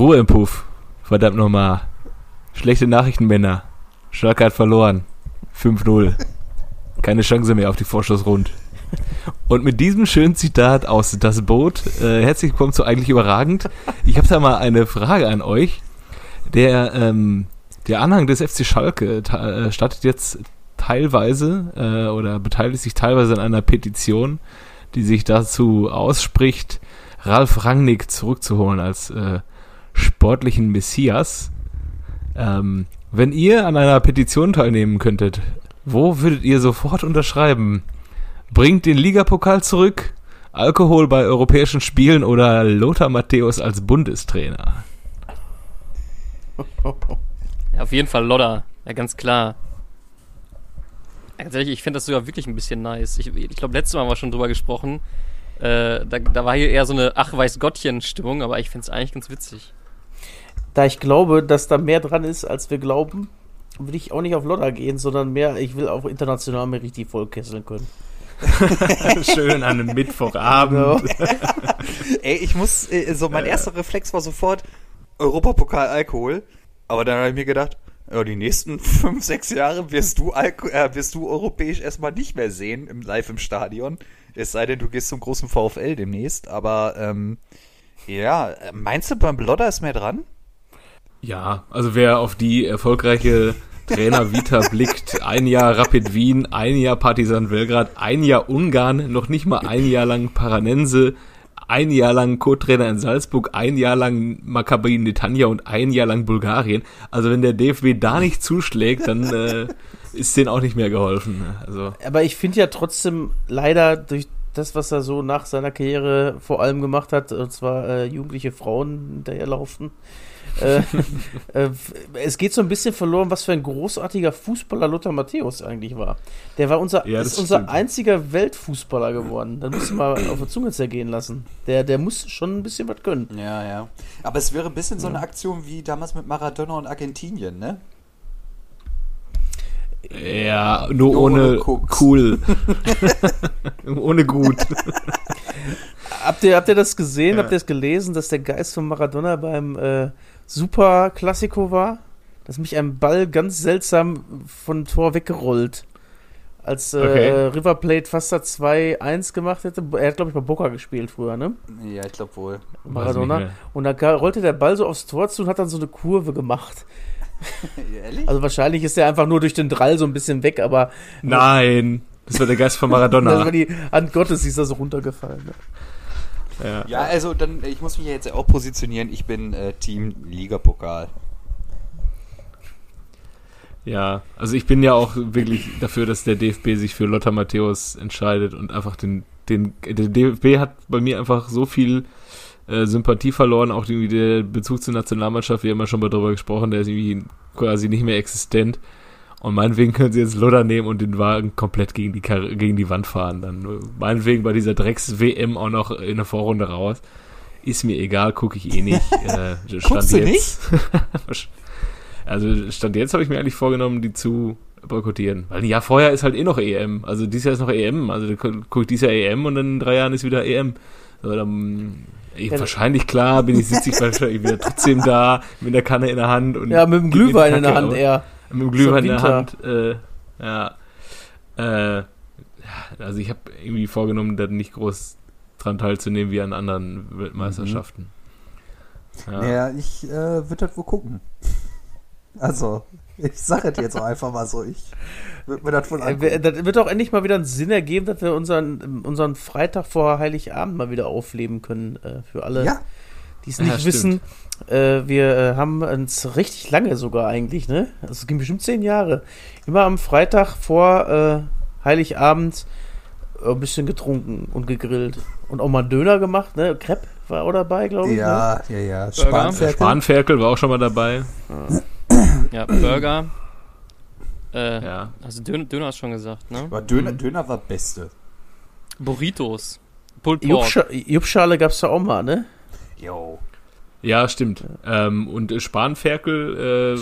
Ruhe im Puff. Verdammt nochmal. Schlechte Nachrichten, Männer. Schalke hat verloren. 5-0. Keine Chance mehr auf die Vorschussrund. Und mit diesem schönen Zitat aus Das Boot, äh, herzlich willkommen zu Eigentlich Überragend. Ich habe da mal eine Frage an euch. Der, ähm, der Anhang des FC Schalke äh, startet jetzt teilweise äh, oder beteiligt sich teilweise an einer Petition, die sich dazu ausspricht, Ralf Rangnick zurückzuholen als äh, sportlichen Messias. Ähm, wenn ihr an einer Petition teilnehmen könntet, wo würdet ihr sofort unterschreiben? Bringt den Ligapokal zurück, Alkohol bei europäischen Spielen oder Lothar Matthäus als Bundestrainer? Ja, auf jeden Fall Lodder, ja ganz klar. Ganz ehrlich, ich finde das sogar wirklich ein bisschen nice. Ich, ich glaube, letztes Mal haben wir schon drüber gesprochen. Äh, da, da war hier eher so eine Ach weiß Gottchen-Stimmung, aber ich finde es eigentlich ganz witzig. Da ich glaube, dass da mehr dran ist, als wir glauben, will ich auch nicht auf Lodder gehen, sondern mehr, ich will auch international mir richtig vollkesseln können. Schön an einem Mittwochabend. Genau. Ey, ich muss, äh, so mein erster Reflex war sofort Europapokal Alkohol. Aber dann habe ich mir gedacht, ja, die nächsten fünf, sechs Jahre wirst du, Alko äh, wirst du europäisch erstmal nicht mehr sehen, im, live im Stadion. Es sei denn, du gehst zum großen VfL demnächst. Aber ähm, ja, meinst du, beim Blodder ist mehr dran? Ja, also wer auf die erfolgreiche Trainer Vita blickt, ein Jahr Rapid Wien, ein Jahr Partisan Belgrad, ein Jahr Ungarn, noch nicht mal ein Jahr lang Paranense, ein Jahr lang Co-Trainer in Salzburg, ein Jahr lang Maccabi Netanya und ein Jahr lang Bulgarien. Also wenn der DFB da nicht zuschlägt, dann äh, ist denen auch nicht mehr geholfen. Also. Aber ich finde ja trotzdem leider durch das, was er so nach seiner Karriere vor allem gemacht hat, und zwar äh, jugendliche Frauen hinterherlaufen, äh, äh, es geht so ein bisschen verloren, was für ein großartiger Fußballer Lothar Matthäus eigentlich war. Der war unser, ja, ist unser einziger Weltfußballer geworden. Das muss man mal auf der Zunge zergehen lassen. Der, der muss schon ein bisschen was können. Ja, ja. Aber es wäre ein bisschen so eine Aktion wie damals mit Maradona und Argentinien, ne? Ja, nur, nur ohne, ohne cool. ohne gut. habt, ihr, habt ihr das gesehen? Ja. Habt ihr es gelesen, dass der Geist von Maradona beim äh, Super Klassiko war, dass mich ein Ball ganz seltsam von Tor weggerollt. Als äh, okay. River Plate fast 2-1 gemacht hätte. Er hat, glaube ich, bei Boca gespielt früher, ne? Ja, ich glaube wohl. Maradona. Und dann rollte der Ball so aufs Tor zu und hat dann so eine Kurve gemacht. Ehrlich? Also wahrscheinlich ist er einfach nur durch den Drall so ein bisschen weg, aber. Nein, das war der Geist von Maradona. das war die Hand Gottes, die ist da so runtergefallen. Ne? Ja. ja, also dann, ich muss mich ja jetzt auch positionieren. Ich bin äh, Team Ligapokal. Ja, also ich bin ja auch wirklich dafür, dass der DFB sich für Lothar Matthäus entscheidet und einfach den, den, der DFB hat bei mir einfach so viel äh, Sympathie verloren, auch die, der Bezug zur Nationalmannschaft, wir haben ja schon mal darüber gesprochen, der ist irgendwie quasi nicht mehr existent. Und meinetwegen können sie jetzt Lodder nehmen und den Wagen komplett gegen die, gegen die Wand fahren. Dann meinetwegen bei dieser Drecks-WM auch noch in der Vorrunde raus. Ist mir egal, gucke ich eh nicht. Äh, stand jetzt. nicht? also Stand jetzt habe ich mir eigentlich vorgenommen, die zu boykottieren. Weil ein Jahr vorher ist halt eh noch EM. Also dieses Jahr ist noch EM. Also gucke ich dieses Jahr EM und in drei Jahren ist wieder EM. So, dann, ich, wahrscheinlich klar, bin ich, sitze ich wahrscheinlich wieder trotzdem da mit der Kanne in der Hand und. Ja, mit dem Glühwein in der Hand eher. Mit dem Glühwein in der Hand. Äh, ja. Äh, also ich habe irgendwie vorgenommen, da nicht groß dran teilzunehmen wie an anderen Weltmeisterschaften. Mhm. Ja. ja, ich äh, würde das wohl gucken. Also, ich sage es jetzt auch einfach mal so. Ich würde mir das wohl angucken. Äh, das wird auch endlich mal wieder einen Sinn ergeben, dass wir unseren, unseren Freitag vor Heiligabend mal wieder aufleben können. Äh, für alle, ja. die es nicht ja, wissen. Äh, wir äh, haben uns richtig lange sogar eigentlich, ne? Also es ging bestimmt zehn Jahre. Immer am Freitag vor äh, Heiligabend ein bisschen getrunken und gegrillt. Und auch mal Döner gemacht, ne? Crepe war auch dabei, glaube ich. Ja, ne? ja, ja. Spanferkel. Spanferkel war auch schon mal dabei. Ja, Burger. Äh, ja. Also Döner, Döner hast du schon gesagt, ne? Aber Döner, mhm. Döner war beste. Burritos. Pulled Jupschale gab es da auch mal, ne? Jo. Ja, stimmt. Ähm, und Spanferkel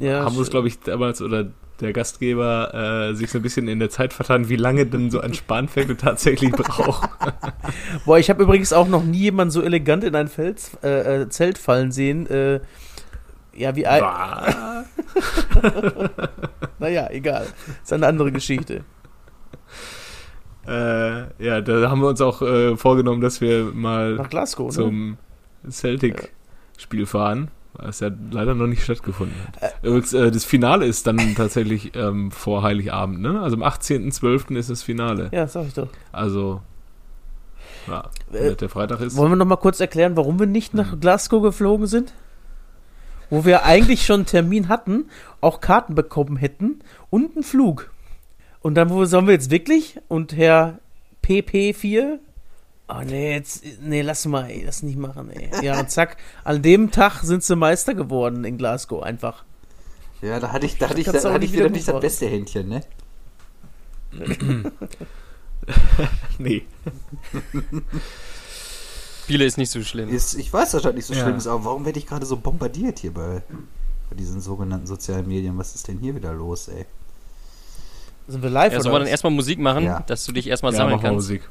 äh, ja, haben wir es, glaube ich, damals, oder der Gastgeber äh, sich so ein bisschen in der Zeit vertan, wie lange denn so ein Spanferkel tatsächlich braucht. Boah, ich habe übrigens auch noch nie jemanden so elegant in ein Fels, äh, äh Zelt fallen sehen. Äh, ja, wie ein. naja, egal. ist eine andere Geschichte. Äh, ja, da haben wir uns auch äh, vorgenommen, dass wir mal Glasgow, ne? zum ne? Celtic-Spiel fahren. Was ja leider noch nicht stattgefunden hat. Äh, Übrigens, äh, das Finale ist dann tatsächlich ähm, vor Heiligabend, ne? Also am 18.12. ist das Finale. Ja, sag ich doch. Also, ja, äh, der Freitag ist. Wollen wir noch mal kurz erklären, warum wir nicht nach hm. Glasgow geflogen sind? Wo wir eigentlich schon einen Termin hatten, auch Karten bekommen hätten und einen Flug. Und dann, wo sollen wir jetzt wirklich? Und Herr PP4 Oh nee, jetzt, nee, lass mal, ey, das nicht machen, ey. Ja, und zack, an dem Tag sind sie Meister geworden in Glasgow, einfach. Ja, da hatte ich, da hatte ich, da, da hatte ich wieder nicht das beste Händchen, ne? nee. Spiele ist nicht so schlimm. Ist, ich weiß, dass das nicht so ja. schlimm ist, aber warum werde ich gerade so bombardiert hier bei, bei diesen sogenannten sozialen Medien? Was ist denn hier wieder los, ey? Sind wir live? Ja, sollen wir dann erstmal Musik machen, ja. dass du dich erstmal ja, sammeln kannst? Musik.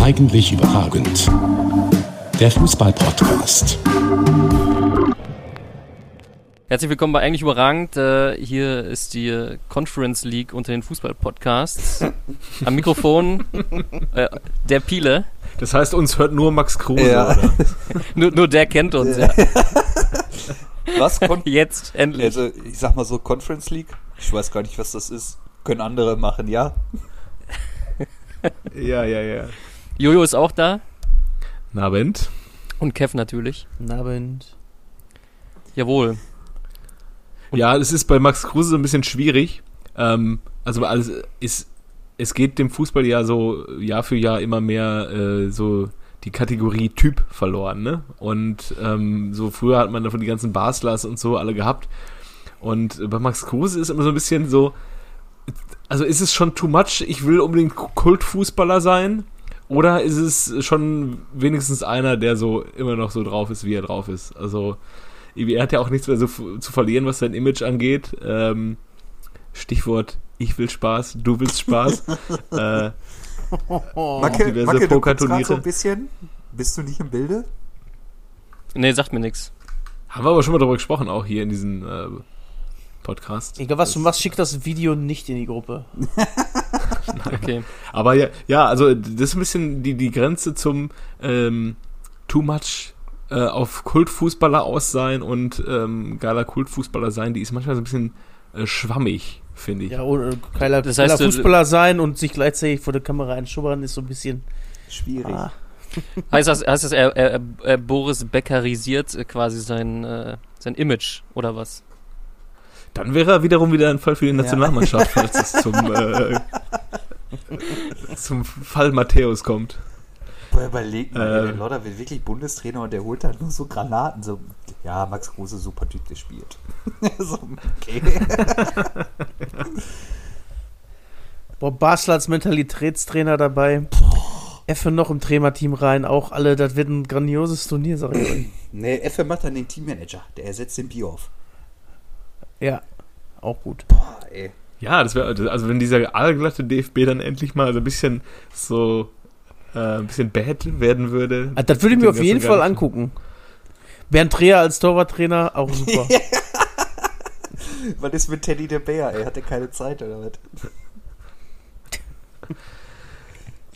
eigentlich überragend. Der Fußball-Podcast. Herzlich willkommen bei Eigentlich überragend. Äh, hier ist die Conference League unter den Fußball-Podcasts. Am Mikrofon äh, der Piele. Das heißt, uns hört nur Max Kruse, ja. nur, nur der kennt uns, ja. Was? Kon Jetzt, endlich. Also, ich sag mal so, Conference League. Ich weiß gar nicht, was das ist. Können andere machen, ja? ja, ja, ja. Jojo ist auch da. Nabend. Und Kev natürlich. Nabend. Jawohl. Und ja, es ist bei Max Kruse so ein bisschen schwierig. Ähm, also alles ist, es geht dem Fußball ja so Jahr für Jahr immer mehr äh, so die Kategorie Typ verloren, ne? Und ähm, so früher hat man davon die ganzen Baslers und so alle gehabt. Und bei Max Kruse ist immer so ein bisschen so, also ist es schon too much, ich will unbedingt Kultfußballer sein, oder ist es schon wenigstens einer, der so immer noch so drauf ist, wie er drauf ist? Also, er hat ja auch nichts mehr so zu verlieren, was sein Image angeht. Ähm, Stichwort, ich will Spaß, du willst Spaß. äh, Macke, diverse Macke, Pokerturniere. so ein bisschen. Bist du nicht im Bilde? Nee, sagt mir nichts. Haben wir aber schon mal darüber gesprochen, auch hier in diesem äh, Podcast. Egal, was du machst, schick das Video nicht in die Gruppe. okay. Aber ja, ja, also das ist ein bisschen die, die Grenze zum ähm, Too Much äh, auf Kultfußballer aus sein und ähm, geiler Kultfußballer sein, die ist manchmal so ein bisschen äh, schwammig, finde ich. Ja, und äh, geiler, das heißt, geiler Fußballer sein und sich gleichzeitig vor der Kamera einschubbern ist so ein bisschen schwierig. Ah. heißt das, heißt das er, er, er Boris Beckerisiert äh, quasi sein, äh, sein Image oder was? Dann wäre er wiederum wieder ein Fall für die Nationalmannschaft, ja. falls es zum, äh, zum Fall Matthäus kommt. Boah, überleg mal, äh, der Lodder wird wirklich Bundestrainer und der holt halt nur so Granaten. So, ja, Max Kruse, super Typ gespielt. so, okay. Boah, Basler als Mentalitätstrainer dabei. Effe noch im Trainerteam rein, auch alle, das wird ein grandioses Turnier, sag ich euch. Nee, Effe macht dann den Teammanager, der ersetzt den Bioff. Ja, auch gut. Boah, ey. Ja, das wäre, also wenn dieser allglatte DFB dann endlich mal so ein bisschen so äh, ein bisschen bad werden würde. Also das würde ich mir auf jeden Fall angucken. Bernd Dreher als Torwarttrainer, auch super. was ist mit Teddy der Bär, ey? Hat er keine Zeit oder was?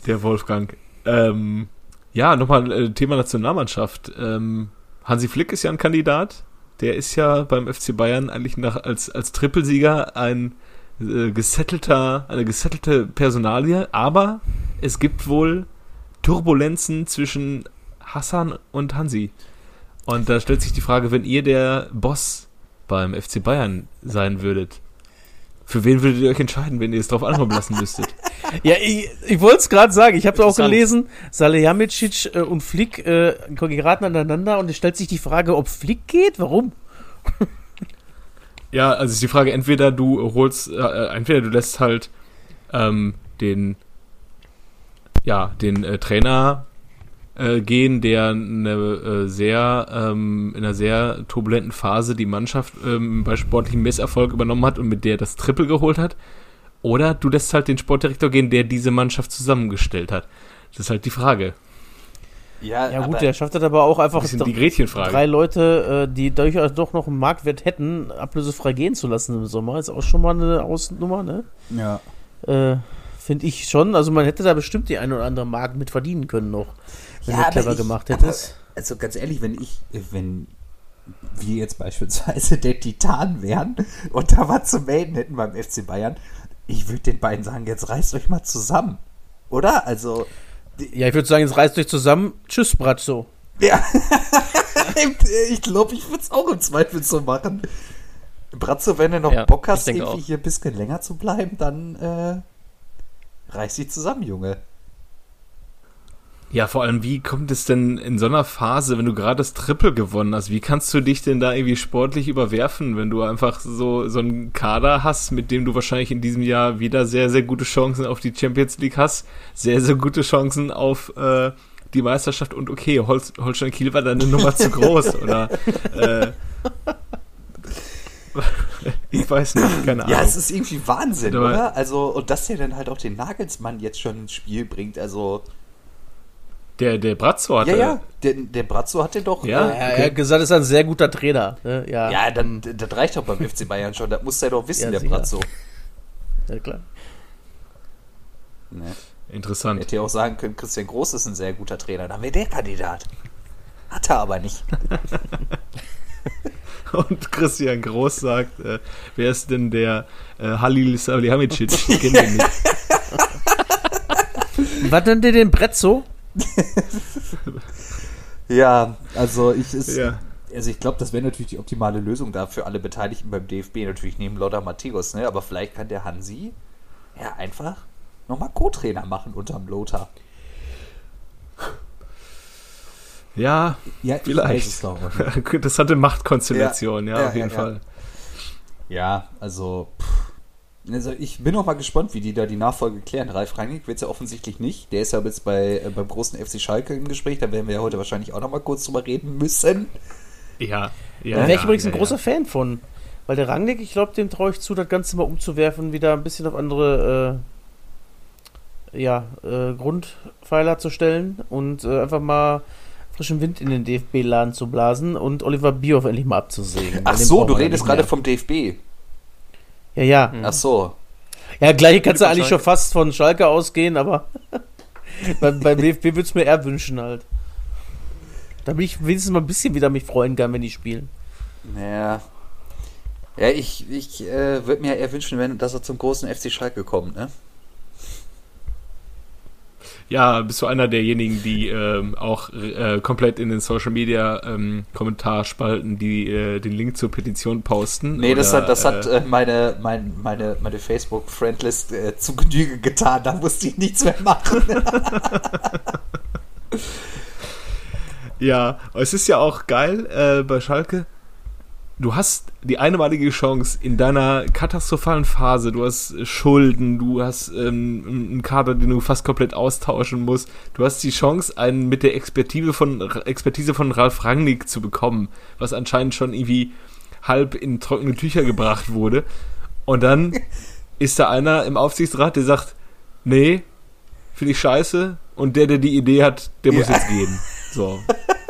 Der Wolfgang. Ähm, ja, nochmal äh, Thema Nationalmannschaft. Ähm, Hansi Flick ist ja ein Kandidat der ist ja beim FC Bayern eigentlich nach, als, als Trippelsieger ein äh, gesettelter, eine gesettelte Personalie, aber es gibt wohl Turbulenzen zwischen Hassan und Hansi. Und da stellt sich die Frage, wenn ihr der Boss beim FC Bayern sein würdet, für wen würdet ihr euch entscheiden, wenn ihr es drauf ankommen lassen müsstet? Ja, ich, ich wollte es gerade sagen. Ich habe auch gelesen, Salihamidzic äh, und Flick äh, geraten aneinander und es stellt sich die Frage, ob Flick geht. Warum? Ja, also ist die Frage, entweder du holst, äh, entweder du lässt halt ähm, den, ja, den äh, Trainer äh, gehen, der eine äh, sehr, ähm, in einer sehr turbulenten Phase die Mannschaft ähm, bei sportlichem Misserfolg übernommen hat und mit der das Triple geholt hat. Oder du lässt halt den Sportdirektor gehen, der diese Mannschaft zusammengestellt hat. Das ist halt die Frage. Ja, ja gut, der schafft das aber auch einfach die Gretchenfrage. drei Leute, äh, die durchaus doch noch einen Marktwert hätten, ablösefrei gehen zu lassen im Sommer. Ist auch schon mal eine Ausnummer, ne? Ja. Äh, Finde ich schon. Also man hätte da bestimmt die ein oder andere Mark mit verdienen können noch, wenn ja, du clever ich, gemacht hättest. also ganz ehrlich, wenn ich, wenn wir jetzt beispielsweise der Titan wären und da was zu melden hätten beim FC Bayern, ich würde den beiden sagen, jetzt reißt euch mal zusammen. Oder? Also. Ja, ich würde sagen, jetzt reißt euch zusammen. Tschüss, Bratzo. Ja. ich glaube, ich würde es auch im Zweifel so machen. Bratzo, wenn du noch ja, Bock hast, irgendwie auch. hier ein bisschen länger zu bleiben, dann äh, reiß dich zusammen, Junge. Ja, vor allem, wie kommt es denn in so einer Phase, wenn du gerade das Triple gewonnen hast, wie kannst du dich denn da irgendwie sportlich überwerfen, wenn du einfach so, so einen Kader hast, mit dem du wahrscheinlich in diesem Jahr wieder sehr, sehr gute Chancen auf die Champions League hast, sehr, sehr gute Chancen auf äh, die Meisterschaft und okay, Hol Holstein Kiel war deine Nummer zu groß oder äh, ich weiß nicht, keine Ahnung. Ja, es ist irgendwie Wahnsinn, oder? Also, und dass der dann halt auch den Nagelsmann jetzt schon ins Spiel bringt, also der, der Brazzo hatte. Ja, ja, der, der Brazzo hatte doch. Ja, äh, okay. er hat gesagt, ist ein sehr guter Trainer. Ne? Ja, ja dann, das reicht doch beim FC Bayern schon. Das muss er doch wissen, ja, der sicher. Brazzo. Ja, klar. Ne? Interessant. Hätte ja auch sagen können, Christian Groß ist ein sehr guter Trainer. Dann wäre der Kandidat. Hat er aber nicht. Und Christian Groß sagt, äh, wer ist denn der äh, Halil Salihamidzic? Ich kenne den nicht. Was nennt ihr den Brezzo? ja, also ich ist. Ja. Also ich glaube, das wäre natürlich die optimale Lösung da für alle Beteiligten beim DFB, natürlich neben Lothar Matthäus, ne? Aber vielleicht kann der Hansi ja einfach nochmal Co-Trainer machen unterm Lothar. Ja, ja vielleicht. Interessante Machtkonstellation, ja, ja, ja auf jeden Fall. Ja, also. Pff also ich bin auch mal gespannt, wie die da die Nachfolge klären. Ralf Rangnick wird es ja offensichtlich nicht. Der ist ja jetzt bei, äh, beim großen FC Schalke im Gespräch. Da werden wir ja heute wahrscheinlich auch noch mal kurz drüber reden müssen. Ja, ja. Da wäre ich übrigens ein großer Fan von. Weil der Rangnick, ich glaube, dem traue ich zu, das Ganze mal umzuwerfen, wieder ein bisschen auf andere äh, ja, äh, Grundpfeiler zu stellen und äh, einfach mal frischen Wind in den DFB-Laden zu blasen und Oliver Bierhoff endlich mal abzusägen. Ach so, du redest gerade vom DFB. Ja, ja. Ach so. Ja, gleich kannst du eigentlich schon fast von Schalke ausgehen, aber beim, beim DFB würde es mir eher wünschen halt. Da bin ich wenigstens mal ein bisschen wieder mich freuen kann, wenn die spielen. Naja. Ja, ich, ich äh, würde mir eher wünschen, wenn, dass er zum großen FC Schalke kommt, ne? Ja, bist du einer derjenigen, die ähm, auch äh, komplett in den Social Media ähm, Kommentarspalten die äh, den Link zur Petition posten? Nee, oder, das hat, das äh, äh meine, mein, meine, meine Facebook-Friendlist äh, zu Genüge getan. Da musste ich nichts mehr machen. ja, es ist ja auch geil äh, bei Schalke du hast die einmalige Chance in deiner katastrophalen Phase, du hast Schulden, du hast ähm, einen Kader, den du fast komplett austauschen musst, du hast die Chance, einen mit der Expertise von, Expertise von Ralf Rangnick zu bekommen, was anscheinend schon irgendwie halb in trockene Tücher gebracht wurde. Und dann ist da einer im Aufsichtsrat, der sagt, nee, finde ich scheiße. Und der, der die Idee hat, der ja. muss jetzt gehen. So.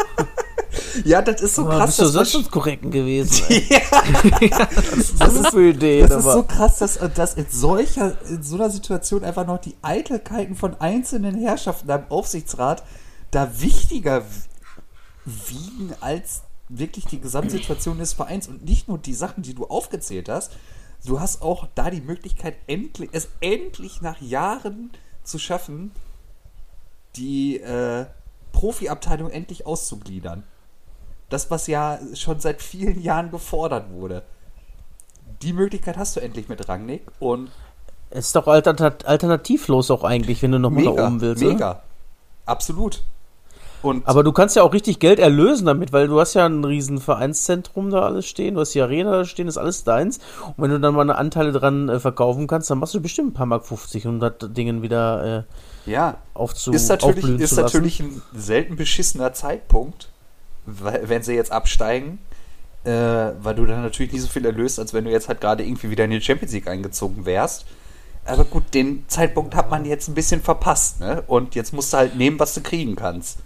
Ja, das ist so aber krass. Bist du sonst korrekt gewesen? ja. das, das ist, für Ideen, das ist so krass, dass, dass in solcher, in so einer Situation einfach noch die Eitelkeiten von einzelnen Herrschaften im Aufsichtsrat da wichtiger wiegen als wirklich die Gesamtsituation des Vereins und nicht nur die Sachen, die du aufgezählt hast. Du hast auch da die Möglichkeit, endlich, es endlich nach Jahren zu schaffen, die äh, Profiabteilung endlich auszugliedern. Das, was ja schon seit vielen Jahren gefordert wurde. Die Möglichkeit hast du endlich mit Rangnick und. Es ist doch alternativlos auch eigentlich, wenn du nochmal nach oben willst. Mega. Oder? Absolut. Und Aber du kannst ja auch richtig Geld erlösen damit, weil du hast ja ein riesen Vereinszentrum da alles stehen, du hast die Arena da stehen, ist alles deins. Und wenn du dann mal eine Anteile dran äh, verkaufen kannst, dann machst du bestimmt ein paar Mark 50, um das Dingen wieder äh, ja. aufzu ist natürlich, ist natürlich ein selten beschissener Zeitpunkt, wenn sie jetzt absteigen, äh, weil du dann natürlich nicht so viel erlöst, als wenn du jetzt halt gerade irgendwie wieder in die Champions League eingezogen wärst. Aber gut, den Zeitpunkt hat man jetzt ein bisschen verpasst, ne? Und jetzt musst du halt nehmen, was du kriegen kannst.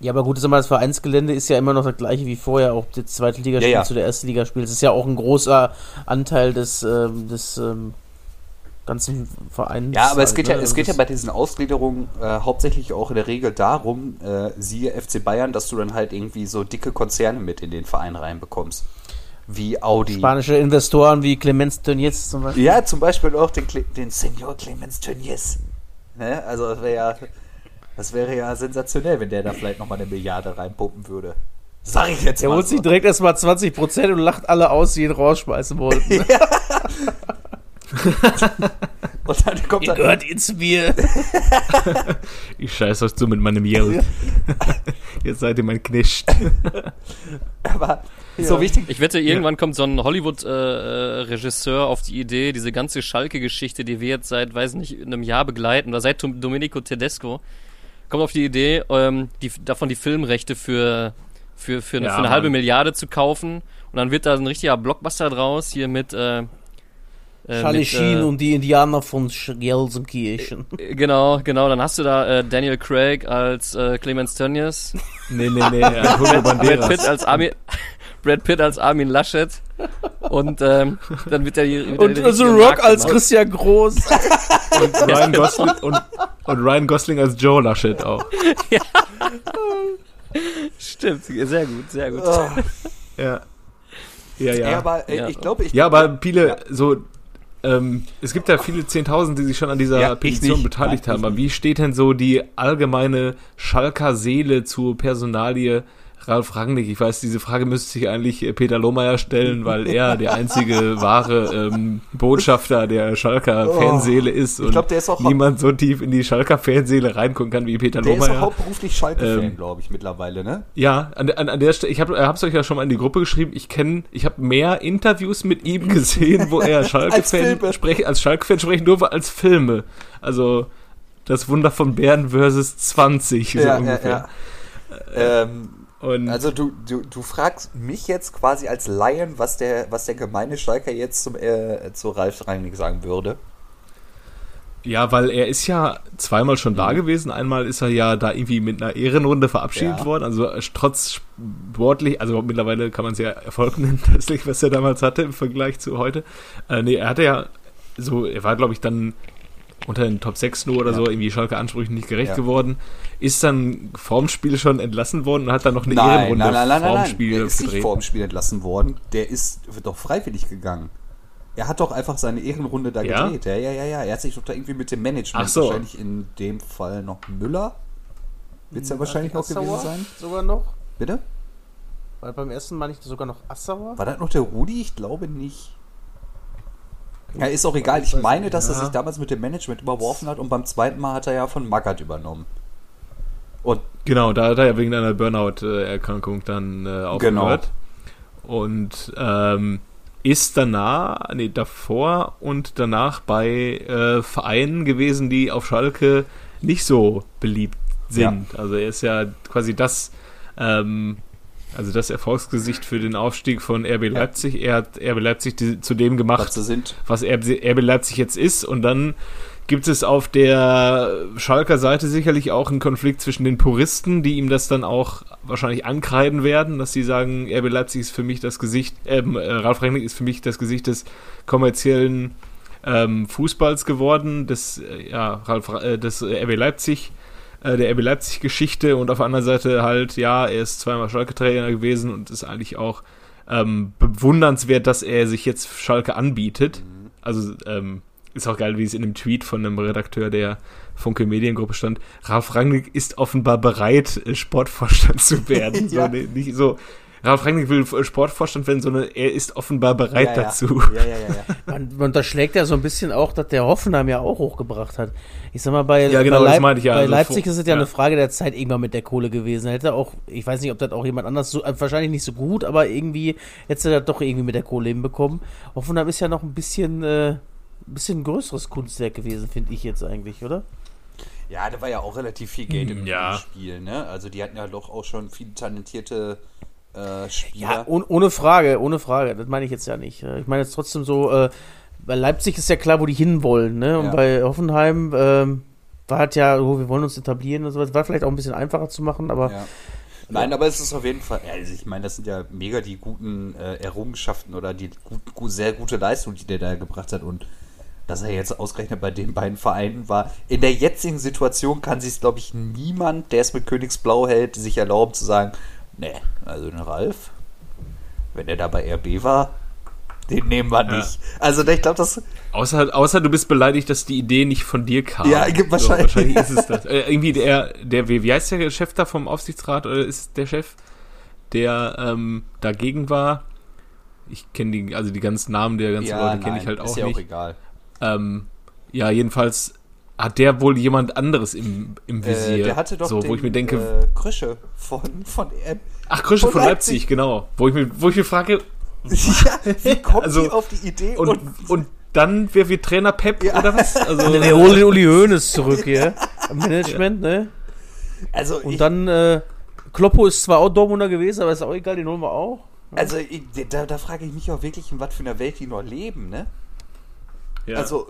Ja, aber gut, das Vereinsgelände ist ja immer noch das gleiche wie vorher, auch das zweite Ligaspiel ja, ja. zu der ersten Ligaspiel. Es ist ja auch ein großer Anteil des, ähm, des ähm, ganzen Vereins. Ja, aber es geht, halt, ja, es geht ja bei diesen Ausgliederungen äh, hauptsächlich auch in der Regel darum, äh, siehe FC Bayern, dass du dann halt irgendwie so dicke Konzerne mit in den Verein reinbekommst wie Audi. Spanische Investoren wie Clemens Tönnies zum Beispiel. Ja, zum Beispiel auch den, den Senor Clemens Tönnies. Ne? Also das wäre ja, das wäre ja sensationell, wenn der da vielleicht nochmal eine Milliarde reinpumpen würde. Sag ich jetzt der mal. Der holt so. sich direkt erstmal 20% und lacht alle aus, die ihn rausschmeißen wollten. Ne? und dann kommt Ihr dann, gehört ins Bier. ich scheiß euch zu mit meinem Geld. Jetzt seid ihr mein Knecht. Aber ja. So wichtig. Ich wette, irgendwann ja. kommt so ein Hollywood-Regisseur äh, auf die Idee, diese ganze Schalke-Geschichte, die wir jetzt seit, weiß nicht, einem Jahr begleiten, oder seit Domenico Tedesco, kommt auf die Idee, ähm, die, davon die Filmrechte für, für, für, eine, ja, für eine halbe Milliarde zu kaufen. Und dann wird da ein richtiger Blockbuster draus, hier mit, äh, äh, Charlie mit, Sheen äh, und die Indianer von Gelsenkirchen. Äh, genau, genau. Dann hast du da äh, Daniel Craig als äh, Clemens Tönnies. Nee, nee, nee. Brad Pitt als Armin, Brad Pitt als Armin Laschet. Und ähm, dann wird er wieder Und The Rock als Christian Groß. und, Ryan Gosling, und, und Ryan Gosling als Joe Laschet auch. ja. Stimmt, sehr gut, sehr gut. Oh. Ja. Ja, ja. ja aber äh, ich glaube, ich. Ja, aber viele, so, ähm, es gibt ja viele Zehntausend, die sich schon an dieser ja, Petition beteiligt Nein, haben. Aber wie steht denn so die allgemeine Schalker Seele zur Personalie Ralf Rangnick, ich weiß, diese Frage müsste sich eigentlich äh, Peter Lohmeier stellen, weil er der einzige wahre ähm, Botschafter der Schalker oh, Fanseele ist und glaub, ist niemand so tief in die Schalker Fanseele reingucken kann wie Peter der Lohmeier. Der ist auch hauptberuflich Schalke-Fan, ähm, glaube ich, mittlerweile, ne? Ja, an, an, an der Stelle, ich habe es euch ja schon mal in die Gruppe geschrieben, ich kenne, ich habe mehr Interviews mit ihm gesehen, wo er Schalke-Fan sprechen, als Schalke-Fan sprechen durfte, als Filme. Also das Wunder von Bern versus 20, so ja, ungefähr. Ja, ja. Ähm, und also du, du, du fragst mich jetzt quasi als Laien, was der, was der gemeine Schalker jetzt zum, äh, zu Ralf Rangnick sagen würde. Ja, weil er ist ja zweimal schon mhm. da gewesen. Einmal ist er ja da irgendwie mit einer Ehrenrunde verabschiedet ja. worden. Also äh, trotz sportlich, also mittlerweile kann man es ja Erfolg nennen, tatsächlich, was er damals hatte im Vergleich zu heute. Äh, nee, er hatte ja so, er war glaube ich dann unter den Top 6 nur oder ja. so irgendwie Schalke Ansprüchen nicht gerecht ja. geworden, ist dann vorm Spiel schon entlassen worden und hat dann noch eine nein, Ehrenrunde nein, nein, nein, vorm nein, Spiel Der ist gedreht. nicht vorm Spiel entlassen worden, der ist doch freiwillig gegangen. Er hat doch einfach seine Ehrenrunde da ja? gedreht. Ja, ja, ja, ja. Er hat sich doch da irgendwie mit dem Management, so. wahrscheinlich in dem Fall noch Müller, wird es ja hm, wahrscheinlich noch gewesen sein. Sogar noch? Bitte? Weil beim ersten Mal nicht sogar noch Assauer? War das noch der Rudi? Ich glaube nicht. Ja, ist auch egal. Ich meine, dass er sich damals mit dem Management überworfen hat und beim zweiten Mal hat er ja von Magath übernommen. Und genau, da hat er ja wegen einer Burnout-Erkrankung dann äh, aufgehört. Genau. Und ähm, ist danach, nee, davor und danach bei äh, Vereinen gewesen, die auf Schalke nicht so beliebt sind. Ja. Also er ist ja quasi das ähm, also das Erfolgsgesicht für den Aufstieg von RB Leipzig. Er hat RB Leipzig die, zu dem gemacht, was RB Leipzig jetzt ist. Und dann gibt es auf der Schalker Seite sicherlich auch einen Konflikt zwischen den Puristen, die ihm das dann auch wahrscheinlich ankreiden werden, dass sie sagen, RB Leipzig ist für mich das Gesicht, ähm, äh, Ralf Rangnick ist für mich das Gesicht des kommerziellen ähm, Fußballs geworden, des, äh, ja, Ralf, äh, des RB Leipzig äh, der RB Leipzig-Geschichte und auf der anderen Seite halt, ja, er ist zweimal Schalke-Trainer gewesen und ist eigentlich auch ähm, bewundernswert, dass er sich jetzt Schalke anbietet. Mhm. Also ähm, ist auch geil, wie es in dem Tweet von einem Redakteur der Funke Mediengruppe stand. Ralf Rangnick ist offenbar bereit, Sportvorstand zu werden. ja. so, nicht so, Ralf Rangnick will Sportvorstand werden, sondern er ist offenbar bereit ja, dazu. Ja, ja, ja. ja. Man, man unterschlägt ja so ein bisschen auch, dass der Hoffenheim ja auch hochgebracht hat. Ich sag mal, bei, Ja, genau, bei, das Leip meinte ich ja. bei Also Leipzig ist es ja, ja. eine Frage der Zeit irgendwann mit der Kohle gewesen. Hätte auch, ich weiß nicht, ob das auch jemand anders so, äh, wahrscheinlich nicht so gut, aber irgendwie hätte er das doch irgendwie mit der Kohle hinbekommen. Hoffenheim ist ja noch ein bisschen, äh, ein bisschen größeres Kunstwerk gewesen, finde ich jetzt eigentlich, oder? Ja, da war ja auch relativ viel Geld im, Ja. im Spiel, ne? Also die hatten ja doch auch schon viele talentierte äh. Ja, ohne, ohne Frage, ohne Frage. Das meine ich jetzt ja nicht. Äh, Ich meine jetzt trotzdem so, äh, bei Leipzig ist ja klar, wo die hinwollen, ne? Und Ja. bei Hoffenheim ähm, war halt ja, oh, wir wollen uns etablieren und so was. War vielleicht auch ein bisschen einfacher zu machen, aber Ja. Nein, aber es ist auf jeden Fall, also ich meine, das sind ja mega die guten äh, Errungenschaften oder die gut, gut, sehr gute Leistung, die der da gebracht hat und dass er jetzt ausgerechnet bei den beiden Vereinen war. In der jetzigen Situation kann sich glaube ich, niemand, der es mit Königsblau hält, sich erlauben zu sagen, nee, also den Ralf, wenn er da bei RB war, den nehmen wir Ja. nicht. Also ich glaube, das Außer, außer du bist beleidigt, dass die Idee nicht von dir kam. Ja, wahrscheinlich. So, wahrscheinlich ist es das. Äh, irgendwie der, der, wie heißt der Chef da vom Aufsichtsrat, oder ist der Chef, der ähm, dagegen war? Ich kenne die, also die ganzen Namen der ganzen Leute kenne ich halt ist auch ja nicht. auch egal. Ähm, ja, jedenfalls hat der wohl jemand anderes im, im Visier. Äh, der hatte doch so, den, wo ich mir denke, äh, Krösche von, von äh, ach, Krösche von von Leipzig, Leipzig. genau. Wo ich mir, wo ich mir frage, ja, wie kommt Also, die auf die Idee und, und dann, wer wird Trainer Pep Ja. oder was? Also, wir holen den Uli Hoeneß zurück hier. Im Management, ne? also Und ich, dann, äh, Kloppo ist zwar auch Dortmunder gewesen, aber ist auch egal, den holen wir auch. also ich, da, da frage ich mich auch wirklich, in was für einer Welt die noch leben, ne? ja. Also,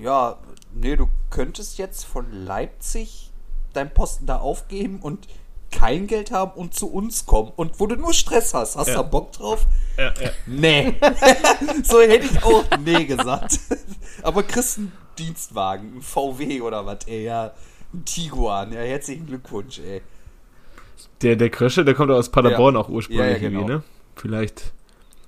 ja, nee, du könntest jetzt von Leipzig deinen Posten da aufgeben und kein Geld haben und zu uns kommen. Und wo du nur Stress hast, hast du Ja. da Bock drauf? ja, ja. Nee. so hätte ich auch nee gesagt. Aber kriegst einen Dienstwagen, ein VW oder was, ey, ja. Ein Tiguan, ja, herzlichen Glückwunsch, ey. Der, der Krösche, der kommt aus Paderborn Ja. auch ursprünglich Ja, ja, genau. irgendwie, ne? Vielleicht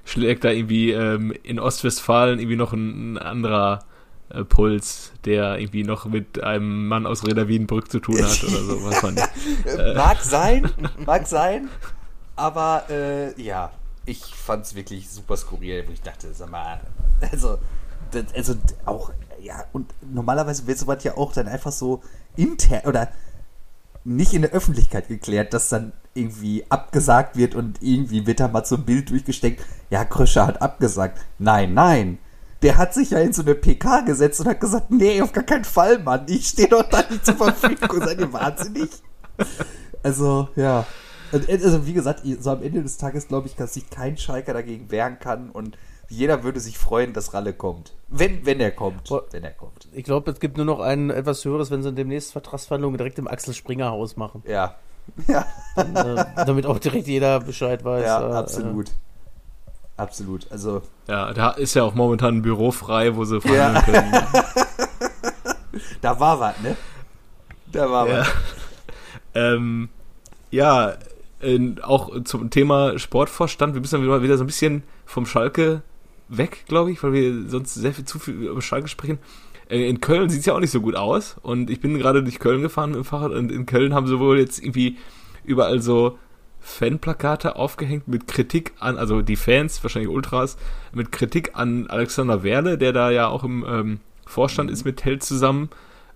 schlägt da irgendwie ähm, in Ostwestfalen irgendwie noch ein, ein anderer äh, Puls, der irgendwie noch mit einem Mann aus Reda Wiedenbrück zu tun hat oder so, weiß man. Äh, Mag sein, mag sein, aber äh, ja, ich fand's wirklich super skurril, wo ich dachte, sag mal, also, das, also auch, ja, und normalerweise wird sowas ja auch dann einfach so intern oder nicht in der Öffentlichkeit geklärt, dass dann irgendwie abgesagt wird und irgendwie wird da mal so ein Bild durchgesteckt, ja, Kröscher hat abgesagt. Nein, nein. Der hat sich ja in so eine PK gesetzt und hat gesagt, nee, auf gar keinen Fall, Mann. Ich stehe doch da nicht zur Verfügung. Seid ihr wahnsinnig? Also, ja. Äh, Also, wie gesagt, so am Ende des Tages glaube ich, dass sich kein Schalker dagegen wehren kann und jeder würde sich freuen, dass Ralle kommt. Wenn, wenn er kommt. Boah. Wenn er kommt. Ich glaube, es gibt nur noch ein etwas höheres, wenn sie demnächst Vertragsverhandlungen direkt im Axel Springer Haus machen. Ja. Ja, äh, damit auch direkt jeder Bescheid weiß. ja äh, absolut. Absolut. Also, Ja, da ist ja auch momentan ein Büro frei, wo sie Ja. verhandeln können. da war was, ne? Da war Ja. was. ähm, ja, äh, auch zum Thema Sportvorstand, wir müssen dann wieder, wieder so ein bisschen vom Schalke weg, glaube ich, weil wir sonst sehr viel zu viel über Schalke sprechen. Äh, In Köln sieht es ja auch nicht so gut aus und ich bin gerade durch Köln gefahren mit dem Fahrrad und in Köln haben sie wohl jetzt irgendwie überall so Fanplakate aufgehängt mit Kritik an, also die Fans, wahrscheinlich Ultras, mit Kritik an Alexander Werle, der da ja auch im ähm, Vorstand ist mit Held zusammen,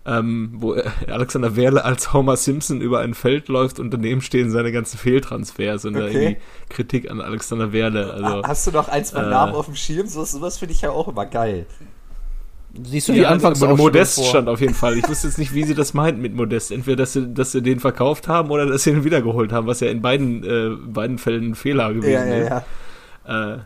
ähm, wo äh, Alexander Werle als Homer Simpson über ein Feld läuft und daneben stehen seine ganzen Fehltransfers und da Okay. irgendwie Kritik an Alexander Werle. Also, Hast du noch ein, zwei äh, Namen auf dem Schirm? So, sowas finde ich ja auch immer geil. Siehst du die ja, anfangs aber auch Modest schon vor? stand auf jeden Fall. Ich wusste jetzt nicht, wie sie das meinten mit Modest. Entweder, dass sie, dass sie den verkauft haben oder dass sie ihn wiedergeholt haben, was ja in beiden, äh, beiden Fällen ein Fehler gewesen ist. Äh,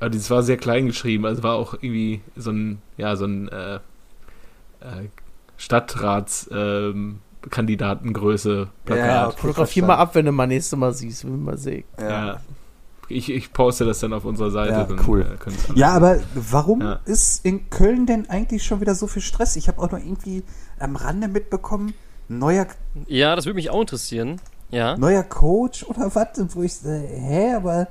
aber das war sehr klein geschrieben. Also war auch irgendwie so ein, ja, so ein äh, äh, Stadtrats ähm, Kandidatengröße Plakat. Ja, okay. Fotografier mal ab, wenn du mal nächstes Mal siehst, wenn wir mal sehen. Ja. Ich, ich poste das dann auf unserer Seite. Ja, dann, cool. äh, Ja, aber warum Ja. ist in Köln denn eigentlich schon wieder so viel Stress? Ich habe auch noch irgendwie am Rande mitbekommen, neuer, Ja, das würde mich auch interessieren. Ja. neuer Coach oder was? Und Wo ich, äh, hä, aber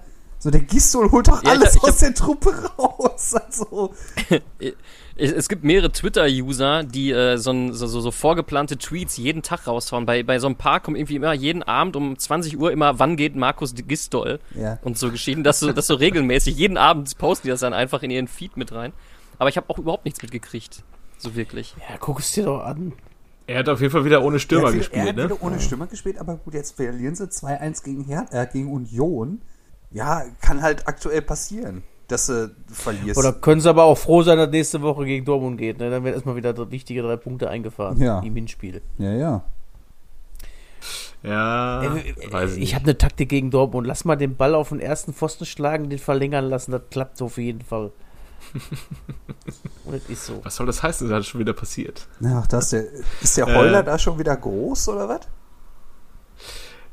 So, der Gistol holt doch ja, alles ich, ich aus der Truppe raus. Also. es gibt mehrere Twitter-User, die äh, so, so, so, vorgeplante Tweets jeden Tag raushauen. Bei, bei so einem Paar kommt irgendwie immer jeden Abend um 20 Uhr immer, wann geht Markus Gistol? Ja. Und so geschehen, dass so, dass so regelmäßig jeden Abend posten die das dann einfach in ihren Feed mit rein. Aber ich habe auch überhaupt nichts mitgekriegt. So wirklich. Ja, guck es dir doch an. Er hat auf jeden Fall wieder ohne Stürmer er gespielt, er hat ne? wieder ohne Stürmer gespielt, aber gut, jetzt verlieren sie 2-1 gegen, Her äh, gegen Union. Ja, kann halt aktuell passieren dass du verlierst. Oder können sie aber auch froh sein, dass nächste Woche gegen Dortmund geht. Ne? Dann werden erstmal wieder wichtige drei Punkte eingefahren ja. im Hinspiel. Ja, ja. Ja, äh, weiß ich habe eine Taktik gegen Dortmund. Lass mal den Ball auf den ersten Pfosten schlagen, den verlängern lassen. Das klappt so auf jeden Fall. Und das ist so. Was soll das heißen? Das ist schon wieder passiert. Ach, das ist der, ist der Heuler äh, da schon wieder groß oder was?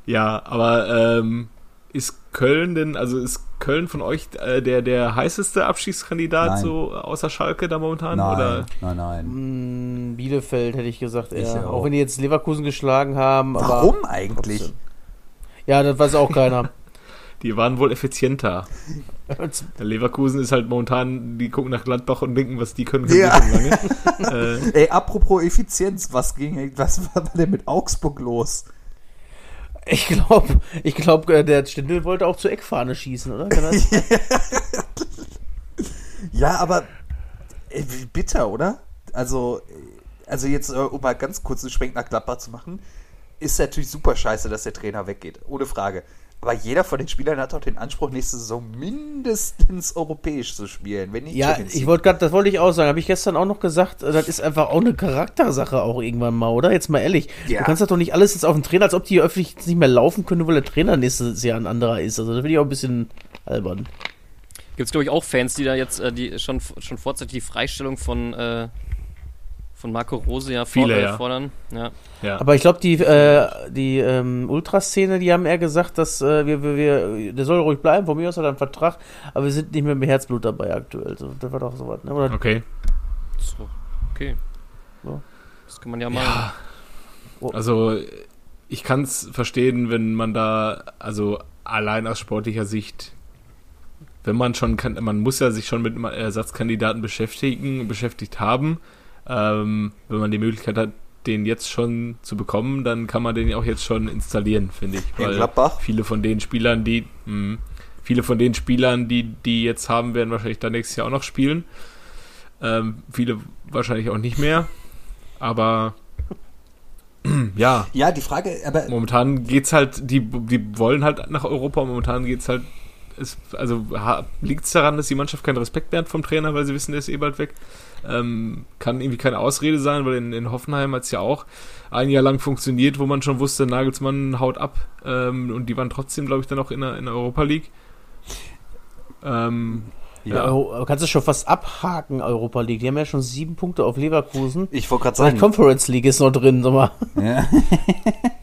Ja, aber ähm, ist Köln denn, also ist Köln von euch äh, der, der heißeste Abschiedskandidat nein. so außer Schalke da momentan? Nein, oder? nein, nein. Hm, Bielefeld hätte ich gesagt, eher. Ich auch. auch. wenn die jetzt Leverkusen geschlagen haben. Warum eigentlich? Ja, das weiß auch keiner. die waren wohl effizienter. Der Leverkusen ist halt momentan, die gucken nach Gladbach und denken, was die können, können ja. lange. äh, Ey, apropos Effizienz, was ging, was war denn mit Augsburg los? Ich glaube, ich glaube, äh, der Stindl wollte auch zur Eckfahne schießen, oder? ja, aber ey, wie bitter, oder? Also, also jetzt, äh, um mal ganz kurz einen Schwenk nach Gladbach zu machen, ist natürlich super scheiße, dass der Trainer weggeht. Ohne Frage. Aber jeder von den Spielern hat auch den Anspruch, nächste Saison mindestens europäisch zu spielen, wenn nicht Ja, ich wollte gerade, das wollte ich auch sagen, habe ich gestern auch noch gesagt, das ist einfach auch eine Charaktersache auch irgendwann mal, oder? Jetzt mal ehrlich. Ja. Du kannst das doch nicht alles jetzt auf den Trainer, als ob die öffentlich nicht mehr laufen können, weil der Trainer nächstes Jahr ein anderer ist. Also das finde ich auch ein bisschen albern. Gibt es, glaube ich, auch Fans, die da jetzt äh, die schon, schon vorzeitig die Freistellung von äh, von Marco Rose ja, Viele, ja. fordern. Ja. ja. Aber ich glaube, die, äh, die ähm, Ultraszene, die haben eher gesagt, dass äh, wir, wir, wir, der soll ruhig bleiben, von mir aus hat er einen Vertrag, aber wir sind nicht mehr mit Herzblut dabei aktuell. So, das war doch so was, ne? Oder okay. So, okay. So. Das kann man ja mal. Ja. Oh. Also, ich kann es verstehen, wenn man da, also allein aus sportlicher Sicht wenn man schon kann, man muss ja sich schon mit Ersatzkandidaten beschäftigen, beschäftigt haben. Ähm, wenn man die Möglichkeit hat, den jetzt schon zu bekommen, dann kann man den ja auch jetzt schon installieren, finde ich. Weil In viele von den Spielern, die mh, hm, viele von den Spielern, die die jetzt haben, werden wahrscheinlich dann nächstes Jahr auch noch spielen. Ähm, viele wahrscheinlich auch nicht mehr. Aber ja. Ja, die Frage, aber. Momentan geht's halt, die, die wollen halt nach Europa, momentan geht's halt. Ist, also liegt es daran, dass die Mannschaft keinen Respekt mehr hat vom Trainer, weil sie wissen, der ist eh bald weg. Ähm, kann irgendwie keine Ausrede sein, weil in, in Hoffenheim hat es ja auch ein Jahr lang funktioniert, wo man schon wusste, Nagelsmann haut ab ähm, und die waren trotzdem, glaube ich, dann auch in der, in der Europa League. Ähm, ja. ja. kannst du schon fast abhaken, Europa League. Die haben ja schon sieben Punkte auf Leverkusen. Ich wollte gerade sagen. Die Conference League ist noch drin, sag mal. Ja.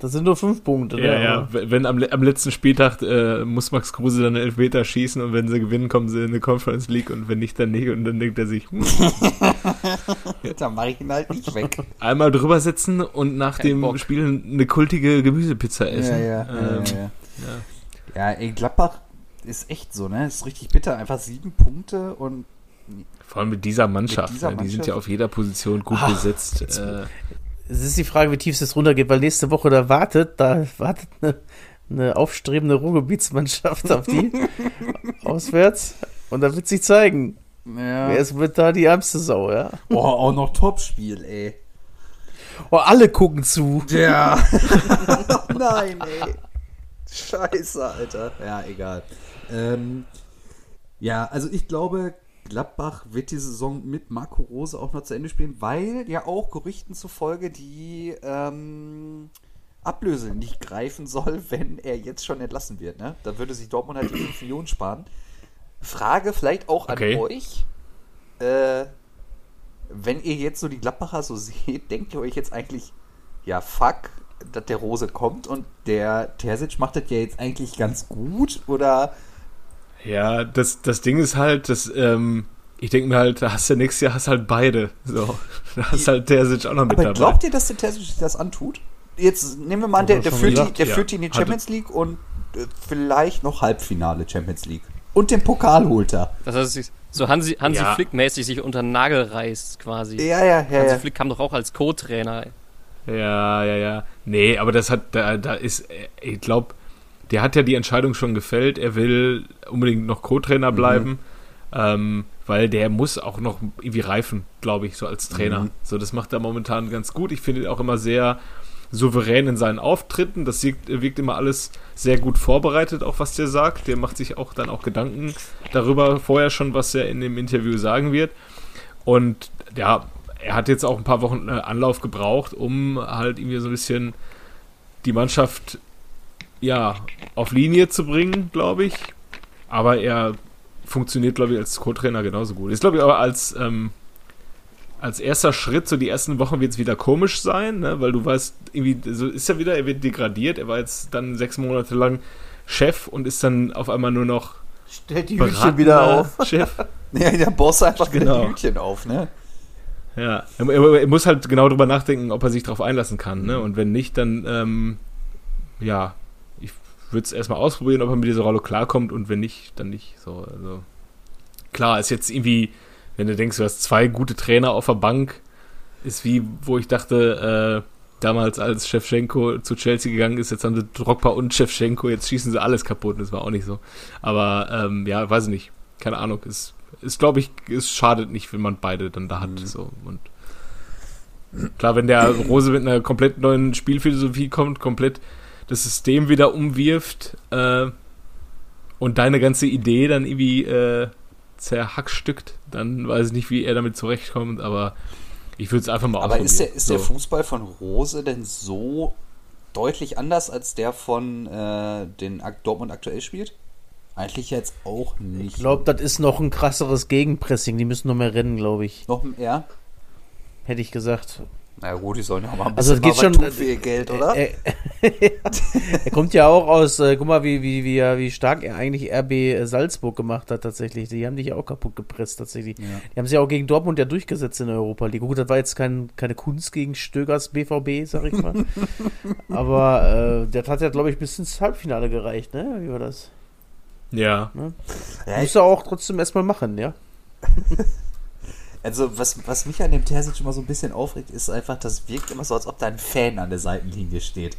Das sind nur fünf Punkte. Ja, ne? ja. Wenn am, am letzten Spieltag äh, muss Max Kruse dann elf Meter schießen und wenn sie gewinnen, kommen sie in eine Conference League und wenn nicht, dann nicht. Und dann denkt er sich, hm. dann mache ich ihn halt nicht weg. Einmal drüber sitzen und nach Kein dem Bock. Spiel eine kultige Gemüsepizza essen. Ja, ja. Ähm, ja, ja. ja. ey, Gladbach ist echt so, ne? Ist richtig bitter. Einfach sieben Punkte und vor allem mit dieser Mannschaft. Mit dieser Mannschaft. Die sind ja auf jeder Position gut Ach, besetzt. Äh, es ist die Frage, wie tief es jetzt runtergeht, weil nächste Woche da wartet, da wartet eine, eine aufstrebende Ruhrgebietsmannschaft auf die auswärts und da wird sich zeigen. Ja. Wer ist mit da die ärmste Sau, ja? Boah, auch noch Topspiel, ey. Oh, alle gucken zu. Ja. Nein, ey. Scheiße, Alter. Ja, egal. Ähm, ja, also ich glaube, Gladbach wird die Saison mit Marco Rose auch noch zu Ende spielen, weil ja auch Gerüchten zufolge die ähm, Ablöse nicht greifen soll, wenn er jetzt schon entlassen wird. Ne? Da würde sich Dortmund halt die 5 Millionen sparen. Frage vielleicht auch an okay. euch. Äh, wenn ihr jetzt so die Gladbacher so seht, denkt ihr euch jetzt eigentlich, ja, fuck, dass der Rose kommt und der Terzic macht das ja jetzt eigentlich ganz gut? Oder ja, das, das Ding ist halt, dass, ähm, ich denke mir halt, da hast du nächstes Jahr hast halt beide. So, da hast halt Terzic auch noch mit Aber dabei. glaubt ihr, dass der Terzic das antut? Jetzt nehmen wir mal, der, der, führt, die, der ja. führt die in die Champions League und äh, vielleicht noch Halbfinale Champions League. Und den Pokal holt er. Das heißt, so Hansi, Hansi Ja. Flick-mäßig sich unter den Nagel reißt quasi. Ja, ja, ja. Hansi ja. Flick kam doch auch als Co-Trainer. Ja, ja, ja. Nee, aber das hat, da, da ist, äh, ich glaube, der hat ja die Entscheidung schon gefällt. Er will unbedingt noch Co-Trainer bleiben, ähm, weil der muss auch noch irgendwie reifen, glaube ich, so als Trainer. Mhm. So, das macht er momentan ganz gut. Ich finde ihn auch immer sehr souverän in seinen Auftritten. Das wirkt, wirkt immer alles sehr gut vorbereitet, auch was der sagt. Der macht sich auch dann auch Gedanken darüber vorher schon, was er in dem Interview sagen wird. Und ja, er hat jetzt auch ein paar Wochen äh, Anlauf gebraucht, um halt irgendwie so ein bisschen die Mannschaft ja auf Linie zu bringen, glaube ich. Aber er funktioniert, glaube ich, als Co-Trainer genauso gut. Ist, glaube ich, aber als, ähm, als erster Schritt, so die ersten Wochen wird es wieder komisch sein, ne? weil du weißt, irgendwie, so ist er wieder, er wird degradiert. Er war jetzt dann sechs Monate lang Chef und ist dann auf einmal nur noch Stellt die Hütchen wieder auf. Chef. Ja, der Boss einfach Genau. genau. Hütchen auf, ne? Ja, er, er, er muss halt genau drüber nachdenken, ob er sich darauf einlassen kann. Ne? Und wenn nicht, dann, ähm, ja, würde es erstmal ausprobieren, ob er mit dieser Rolle klarkommt und wenn nicht, dann nicht. So, also klar, ist jetzt irgendwie, wenn du denkst, du hast zwei gute Trainer auf der Bank, ist wie, wo ich dachte, äh, damals als Shevchenko zu Chelsea gegangen ist, jetzt haben sie Drogba und Shevchenko, jetzt schießen sie alles kaputt, das war auch nicht so. Aber ähm, ja, weiß ich nicht, keine Ahnung, ist, ist glaube ich, es schadet nicht, wenn man beide dann da hat. So. Und klar, wenn der Rose mit einer komplett neuen Spielphilosophie kommt, komplett das System wieder umwirft äh, und deine ganze Idee dann irgendwie äh, zerhackstückt, dann weiß ich nicht, wie er damit zurechtkommt, aber ich würde es einfach mal Aber ist der, ausprobieren. ist der So. Fußball von Rose denn so deutlich anders als der von äh, den Ak- Dortmund aktuell spielt? Eigentlich jetzt auch nicht. Ich glaube, das ist noch ein krasseres Gegenpressing. Die müssen noch mehr rennen, glaube ich. noch ja. Hätte ich gesagt. Na gut, die sollen ja auch mal ein Also, es geht schon- tun für ihr Geld, oder? Er, er kommt ja auch aus, äh, guck mal, wie, wie, wie, wie stark er eigentlich RB Salzburg gemacht hat, tatsächlich. Die haben dich ja auch kaputt gepresst, tatsächlich. Ja. Die haben sich ja auch gegen Dortmund ja durchgesetzt in der Europa League. Gut, das war jetzt kein, keine Kunst gegen Stögers BVB, sag ich mal. Aber äh, das hat ja, glaube ich, bis ins Halbfinale gereicht, ne? Wie war das? Ja, Ja, Muss er auch trotzdem erstmal machen, ja? Also, was, was mich an dem Terzic immer so ein bisschen aufregt, ist einfach, das wirkt immer so, als ob da ein Fan an der Seitenlinie steht.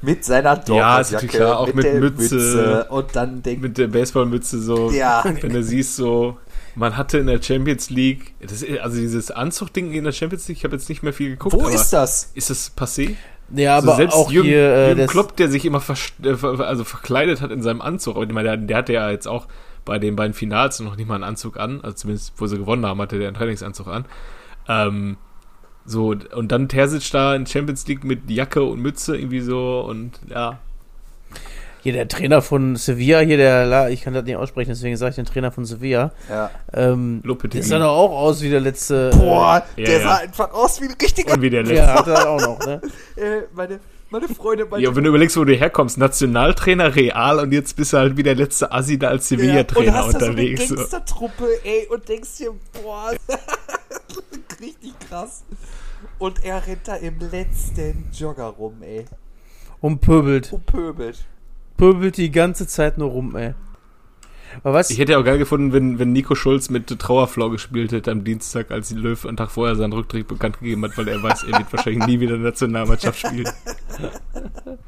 Mit seiner Ja, ist Dortmund-Jacke, natürlich klar, auch mit der Mütze. und dann denkt, mit der Baseballmütze so. ja, Wenn du siehst, so, man hatte in der Champions League, das ist, also dieses Anzugding in der Champions League, ich habe jetzt nicht mehr viel geguckt. wo aber ist das? Ist das passé? Ja, Also aber selbst auch Jürgen, hier, äh, Jürgen Klopp, der sich immer äh, ver- also verkleidet hat in seinem Anzug, aber ich meine, der, der hatte ja jetzt auch bei den beiden Finals noch nicht mal einen Anzug an, also zumindest wo sie gewonnen haben, hatte der einen Trainingsanzug an. Ähm, so, und dann Terzic da in Champions League mit Jacke und Mütze irgendwie so und ja. Hier der Trainer von Sevilla, hier der, La- ich kann das nicht aussprechen, deswegen sage ich den Trainer von Sevilla. Ja. Ähm, Lopetegui. der sah doch auch aus wie der letzte. Boah, Ja, der ja. sah einfach aus wie ein richtiger. Und wie der Äh, letzte. ja, hat er auch noch, ne? Äh, meine, meine Freunde, meine Ja, wenn du überlegst, wo du herkommst, Nationaltrainer Real und jetzt bist du halt wie der letzte Assi da als Ja, Sevilla-Trainer und hast da unterwegs. so So eine Gangstertruppe, ey, und denkst dir, boah, richtig krass. Und er rennt da im letzten Jogger rum, ey. Und pöbelt. Und pöbelt. Pöbelt die ganze Zeit nur rum, ey. Aber was? Ich hätte ja auch geil gefunden, wenn, wenn Nico Schulz mit Trauerflau gespielt hätte am Dienstag, als die Löw einen Tag vorher seinen Rücktritt bekannt gegeben hat, weil er weiß, er wird wahrscheinlich nie wieder Nationalmannschaft spielen.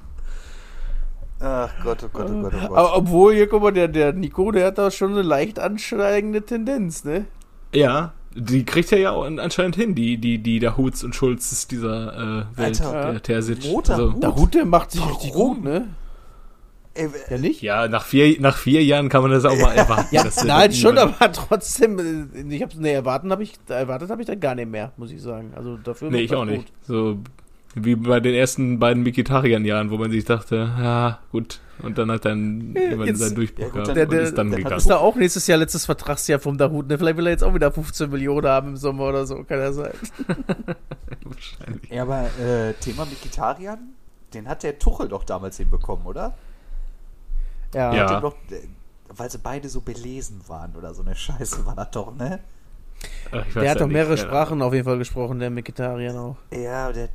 Ach Gott, oh Gott, oh Gott, oh Gott. aber obwohl, hier, guck mal, der, der Nico, der hat da schon eine leicht ansteigende Tendenz, ne? Ja, die kriegt er ja auch anscheinend hin, die, die, die der Huts und Schulzes dieser äh, Welt, Alter, der Terzic. roter Also, Hut. Der Hut, der macht sich richtig Warum? gut, ne? Ey, Ja, nicht? ja, nach vier, nach vier Jahren kann man das auch mal erwarten. Ja, dass der nein, dann schon, aber trotzdem, äh, ich hab's, ne, erwarten hab ich, erwartet habe ich da gar nicht mehr, muss ich sagen. Also dafür Nee, ich auch gut. nicht. So wie bei den ersten beiden Mikitarian-Jahren, wo man sich dachte, ja, gut. Und dann hat dann irgendwann jetzt- seinen Durchbruch ja, gut, gehabt dann- Der, und der, ist dann der gegangen. ist da auch nächstes Jahr letztes Vertragsjahr vom Dahut, ne? Vielleicht will er jetzt auch wieder 15 Millionen haben im Sommer oder so, kann ja sein. Wahrscheinlich. Ja, aber äh, Thema Mikitarian, den hat der Tuchel doch damals hinbekommen, oder? Ja. Ja. Doch, äh, weil sie beide so belesen waren oder so eine Scheiße war das doch, ne? Ach, der hat doch mehrere nicht, Sprachen auf jeden Fall gesprochen, der Mikitarian auch. Ja, der,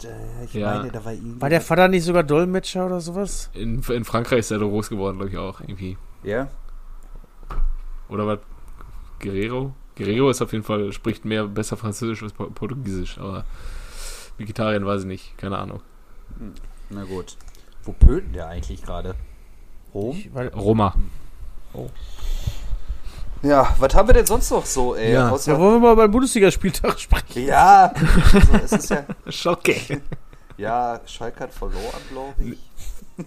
ich ja. meine, da war irgendwie. War der Vater nicht sogar Dolmetscher oder sowas? In, in Frankreich ist er doch groß geworden, glaube ich auch, irgendwie. Ja. Oder was? Guerrero? Guerrero ist auf jeden Fall, spricht mehr, besser Französisch als Portugiesisch, aber Vegetarien weiß ich nicht, keine Ahnung. Hm, na gut. Wo pöten der eigentlich gerade? Rom? Roma. Oh. Ja, was haben wir denn sonst noch so, ey? Ja, ja wollen wir mal beim Bundesligaspieltag sprechen? Ja, also, es ist ja. Schocke. Ja, Schalke hat verloren, glaube ich.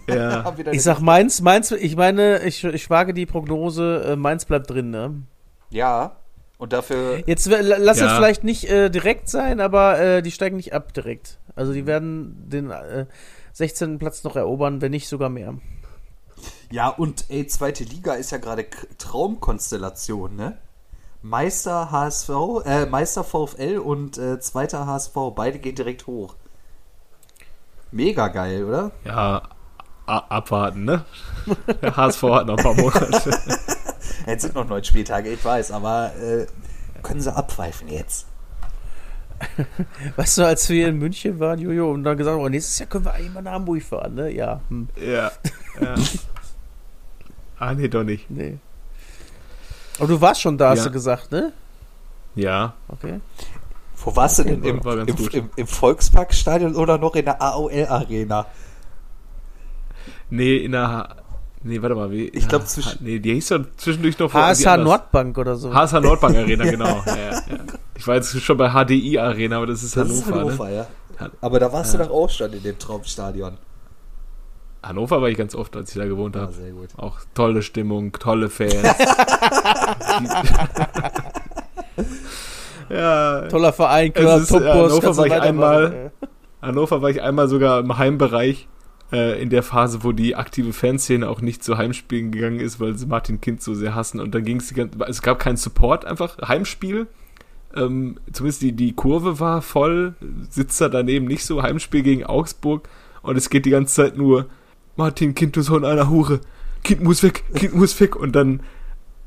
Ja. ich sag Mainz, Mainz, ich meine, ich, ich wage die Prognose, äh, Mainz bleibt drin, ne? Ja. Und dafür. Jetzt lass ja. es vielleicht nicht äh, direkt sein, aber äh, die steigen nicht ab direkt. Also die werden den äh, 16. Platz noch erobern, wenn nicht sogar mehr. Ja, und ey, zweite Liga ist ja gerade Traumkonstellation, ne? Meister HSV, äh, Meister VfL und äh, zweiter HSV, beide gehen direkt hoch. Mega geil, oder? Ja, abwarten, ne? Der HSV hat noch ein paar Monate. jetzt sind noch neun Spieltage, ich weiß, aber äh, können sie abpfeifen jetzt? Weißt du, als wir in München waren, Jojo, und dann gesagt haben, oh, nächstes Jahr können wir eigentlich mal nach Hamburg fahren, ne? Ja. Hm. Ja. ja. Ah, nee, doch nicht. Nee. Aber du warst schon da, hast du gesagt, ne? Ja. Okay. Wo warst du denn? Im, im, im, im Volksparkstadion oder noch in der AOL-Arena? Nee, in der. Nee, warte mal, wie? Ich glaube zwischen. Nee, die hieß ja zwischendurch noch. HSH Nordbank oder so. HSH Nordbank Arena, genau. ja, ja, ja. Ich war jetzt schon bei HDI Arena, aber das ist das Hannover. Ist Hannover, ne? ja. Aber da warst du doch auch schon in dem Traumstadion. Hannover war ich ganz oft, als ich da gewohnt habe. Ah. Auch tolle Stimmung, tolle Fans. ja. Toller Verein, klar, ist, Hannover war ich einmal. Hannover war ich einmal sogar im Heimbereich äh, in der Phase, wo die aktive Fanszene auch nicht zu Heimspielen gegangen ist, weil sie Martin Kind so sehr hassen. Und dann ging es, es gab keinen Support, einfach Heimspiel. Ähm, zumindest die, die Kurve war voll, Sitzer daneben nicht so, Heimspiel gegen Augsburg. Und es geht die ganze Zeit nur Martin, Kind, du Sohn einer Hure. Kind muss weg, Kind muss weg. Und dann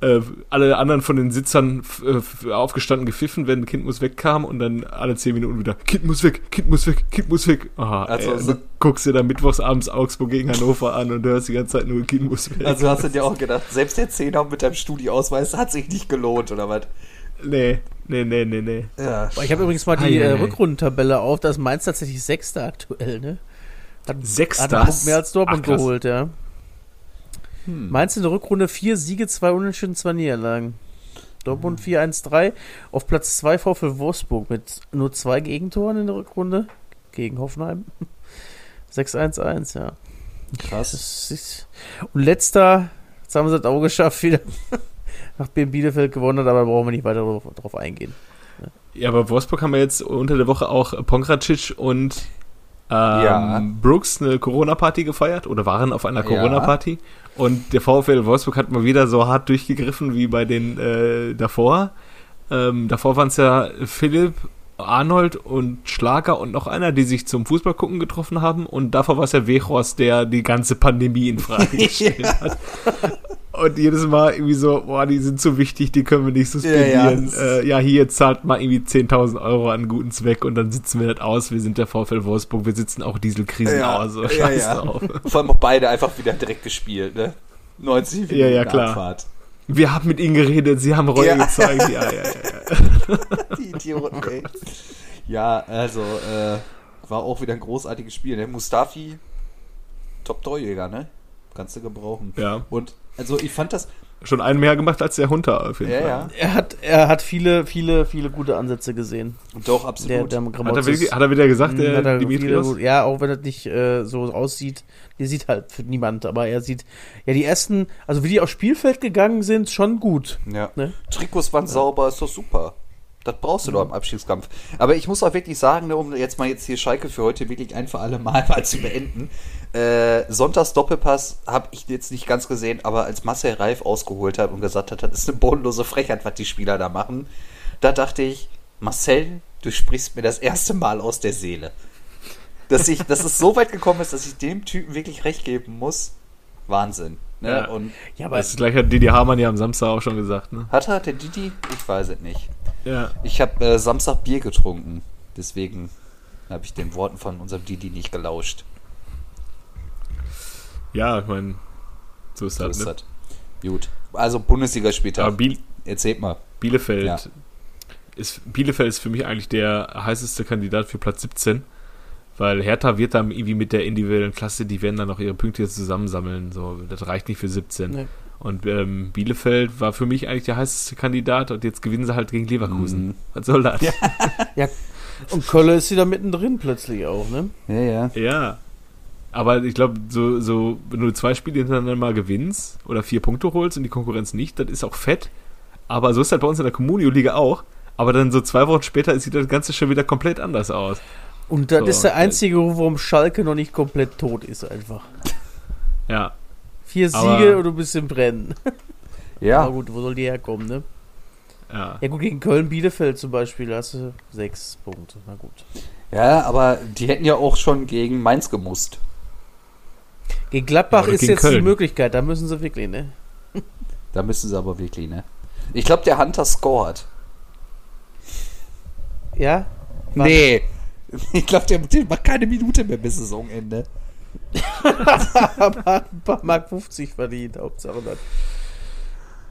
äh, alle anderen von den Sitzern äh, aufgestanden, gepfiffen, wenn Kind muss wegkam und dann alle zehn Minuten wieder Kind muss weg, Kind muss weg, Kind muss weg. Aha, also, ey, so guckst du dann mittwochs abends Augsburg gegen Hannover an und hörst die ganze Zeit nur Kind muss weg. Also hast du dir auch gedacht, selbst der Zehner mit deinem Studieausweis hat sich nicht gelohnt, oder was? Nee, nee, nee, nee, nee. Ja. Ich habe übrigens mal die äh, Rückrundentabelle auf, da ist Mainz tatsächlich Sechster aktuell, ne? Hat, Sechster? Hat mehr als Dortmund Ach, geholt, ja. Hm. Mainz in der Rückrunde vier Siege, zwei Unentschieden, zwei Niederlagen. Dortmund hm. 4-1-3. Auf Platz 2 VfL Wolfsburg mit nur zwei Gegentoren in der Rückrunde. Gegen Hoffenheim. 6-1-1, ja. Krass. Und letzter, jetzt haben sie das auch geschafft, wieder nach Bielefeld gewonnen hat, aber da brauchen wir nicht weiter drauf, drauf eingehen. Ja, aber Wolfsburg haben wir jetzt unter der Woche auch Pongracic und ähm, ja. Brooks eine Corona-Party gefeiert oder waren auf einer Corona-Party. Ja. Und der VfL Wolfsburg hat mal wieder so hart durchgegriffen wie bei den äh, davor. Ähm, davor waren es ja Philipp, Arnold und Schlager und noch einer, die sich zum Fußballgucken getroffen haben. Und davor war es ja Wechhorst, der die ganze Pandemie in Frage gestellt hat. Und jedes Mal irgendwie so, boah, die sind zu wichtig, die können wir nicht suspendieren. Ja, ja, äh, ja hier zahlt mal irgendwie 10.000 Euro an guten Zweck und dann sitzen wir das aus. Wir sind der VfL Wolfsburg, wir sitzen auch Dieselkrisen ja, aus. So, ja, ja. Drauf. Vor allem auch beide einfach wieder direkt gespielt, ne? 90 Minuten ja, ja, klar. Abfahrt. Wir haben mit ihnen geredet, sie haben Reue ja. gezeigt. Ja, ja, ja. Die Idioten, ey. Ja, also, äh, war auch wieder ein großartiges Spiel. Ne? Mustafi, Top-Torjäger, ne? Kannst du gebrauchen. Ja. Und also ich fand das. Schon einen mehr gemacht als der Hunter auf jeden ja, Fall. Ja. Er hat, er hat viele, viele, viele gute Ansätze gesehen. Doch, absolut. Der, der hat, er wirklich, hat, er wieder gesagt, der hat er Dimitrios? Viele, ja, auch wenn er nicht äh, so aussieht. Der sieht halt für niemand, aber er sieht, ja, die ersten, also wie die aufs Spielfeld gegangen sind, schon gut. Ja. Ne? Trikots waren ja. sauber, ist doch super. Das brauchst du doch im Abschiedskampf. Aber ich muss auch wirklich sagen, ne, um jetzt mal jetzt hier Schalke für heute wirklich ein für alle Mal mal zu beenden. Äh, Sonntags Doppelpass habe ich jetzt nicht ganz gesehen, aber als Marcel Reif ausgeholt hat und gesagt hat, das ist eine bodenlose Frechheit, was die Spieler da machen, da dachte ich, Marcel, du sprichst mir das erste Mal aus der Seele. Dass, ich, dass es so weit gekommen ist, dass ich dem Typen wirklich recht geben muss. Wahnsinn. Ne? Ja. Und ja, aber das gleich hat Didi Hamann ja am Samstag auch schon gesagt. Ne? Hat er, der Didi? Ich weiß es nicht. Ja. Ich habe äh, Samstag Bier getrunken. Deswegen habe ich den Worten von unserem Didi nicht gelauscht. Ja, ich meine, so ist das. So ne? Gut. Also Bundesligaspieltag. Biel Erzählt mal. Bielefeld ja. ist Bielefeld ist für mich eigentlich der heißeste Kandidat für Platz 17. Weil Hertha wird dann irgendwie mit der individuellen Klasse, die werden dann noch ihre Punkte jetzt zusammensammeln. So, das reicht nicht für 17. Nee. Und ähm, Bielefeld war für mich eigentlich der heißeste Kandidat und jetzt gewinnen sie halt gegen Leverkusen. Mhm. Was soll das? Ja. ja. Und Kölle ist wieder mittendrin plötzlich auch, ne? Ja, ja. Ja. Aber ich glaube, so, so, wenn du zwei Spiele hintereinander mal gewinnst oder vier Punkte holst und die Konkurrenz nicht, das ist auch fett. Aber so ist halt bei uns in der Kommunio-Liga auch. Aber dann so zwei Wochen später sieht das Ganze schon wieder komplett anders aus. Und das so, ist der einzige Grund, warum Schalke noch nicht komplett tot ist, einfach. Ja. Vier Siege und du bist im Brennen. Ja. Aber gut, wo soll die herkommen, ne? Ja. Ja, gut, gegen Köln-Bielefeld zum Beispiel hast du sechs Punkte. Na gut. Ja, aber die hätten ja auch schon gegen Mainz gemusst. Gegen Gladbach ja, ist jetzt Köln. die Möglichkeit, da müssen sie wirklich, ne? Da müssen sie aber wirklich, ne? Ich glaube, der Hunter scored. Ja? Wann? Nee. Ich glaube, der, der, macht keine Minute mehr bis Saisonende. aber hat ein paar Mark 50 verdient, Hauptsache das.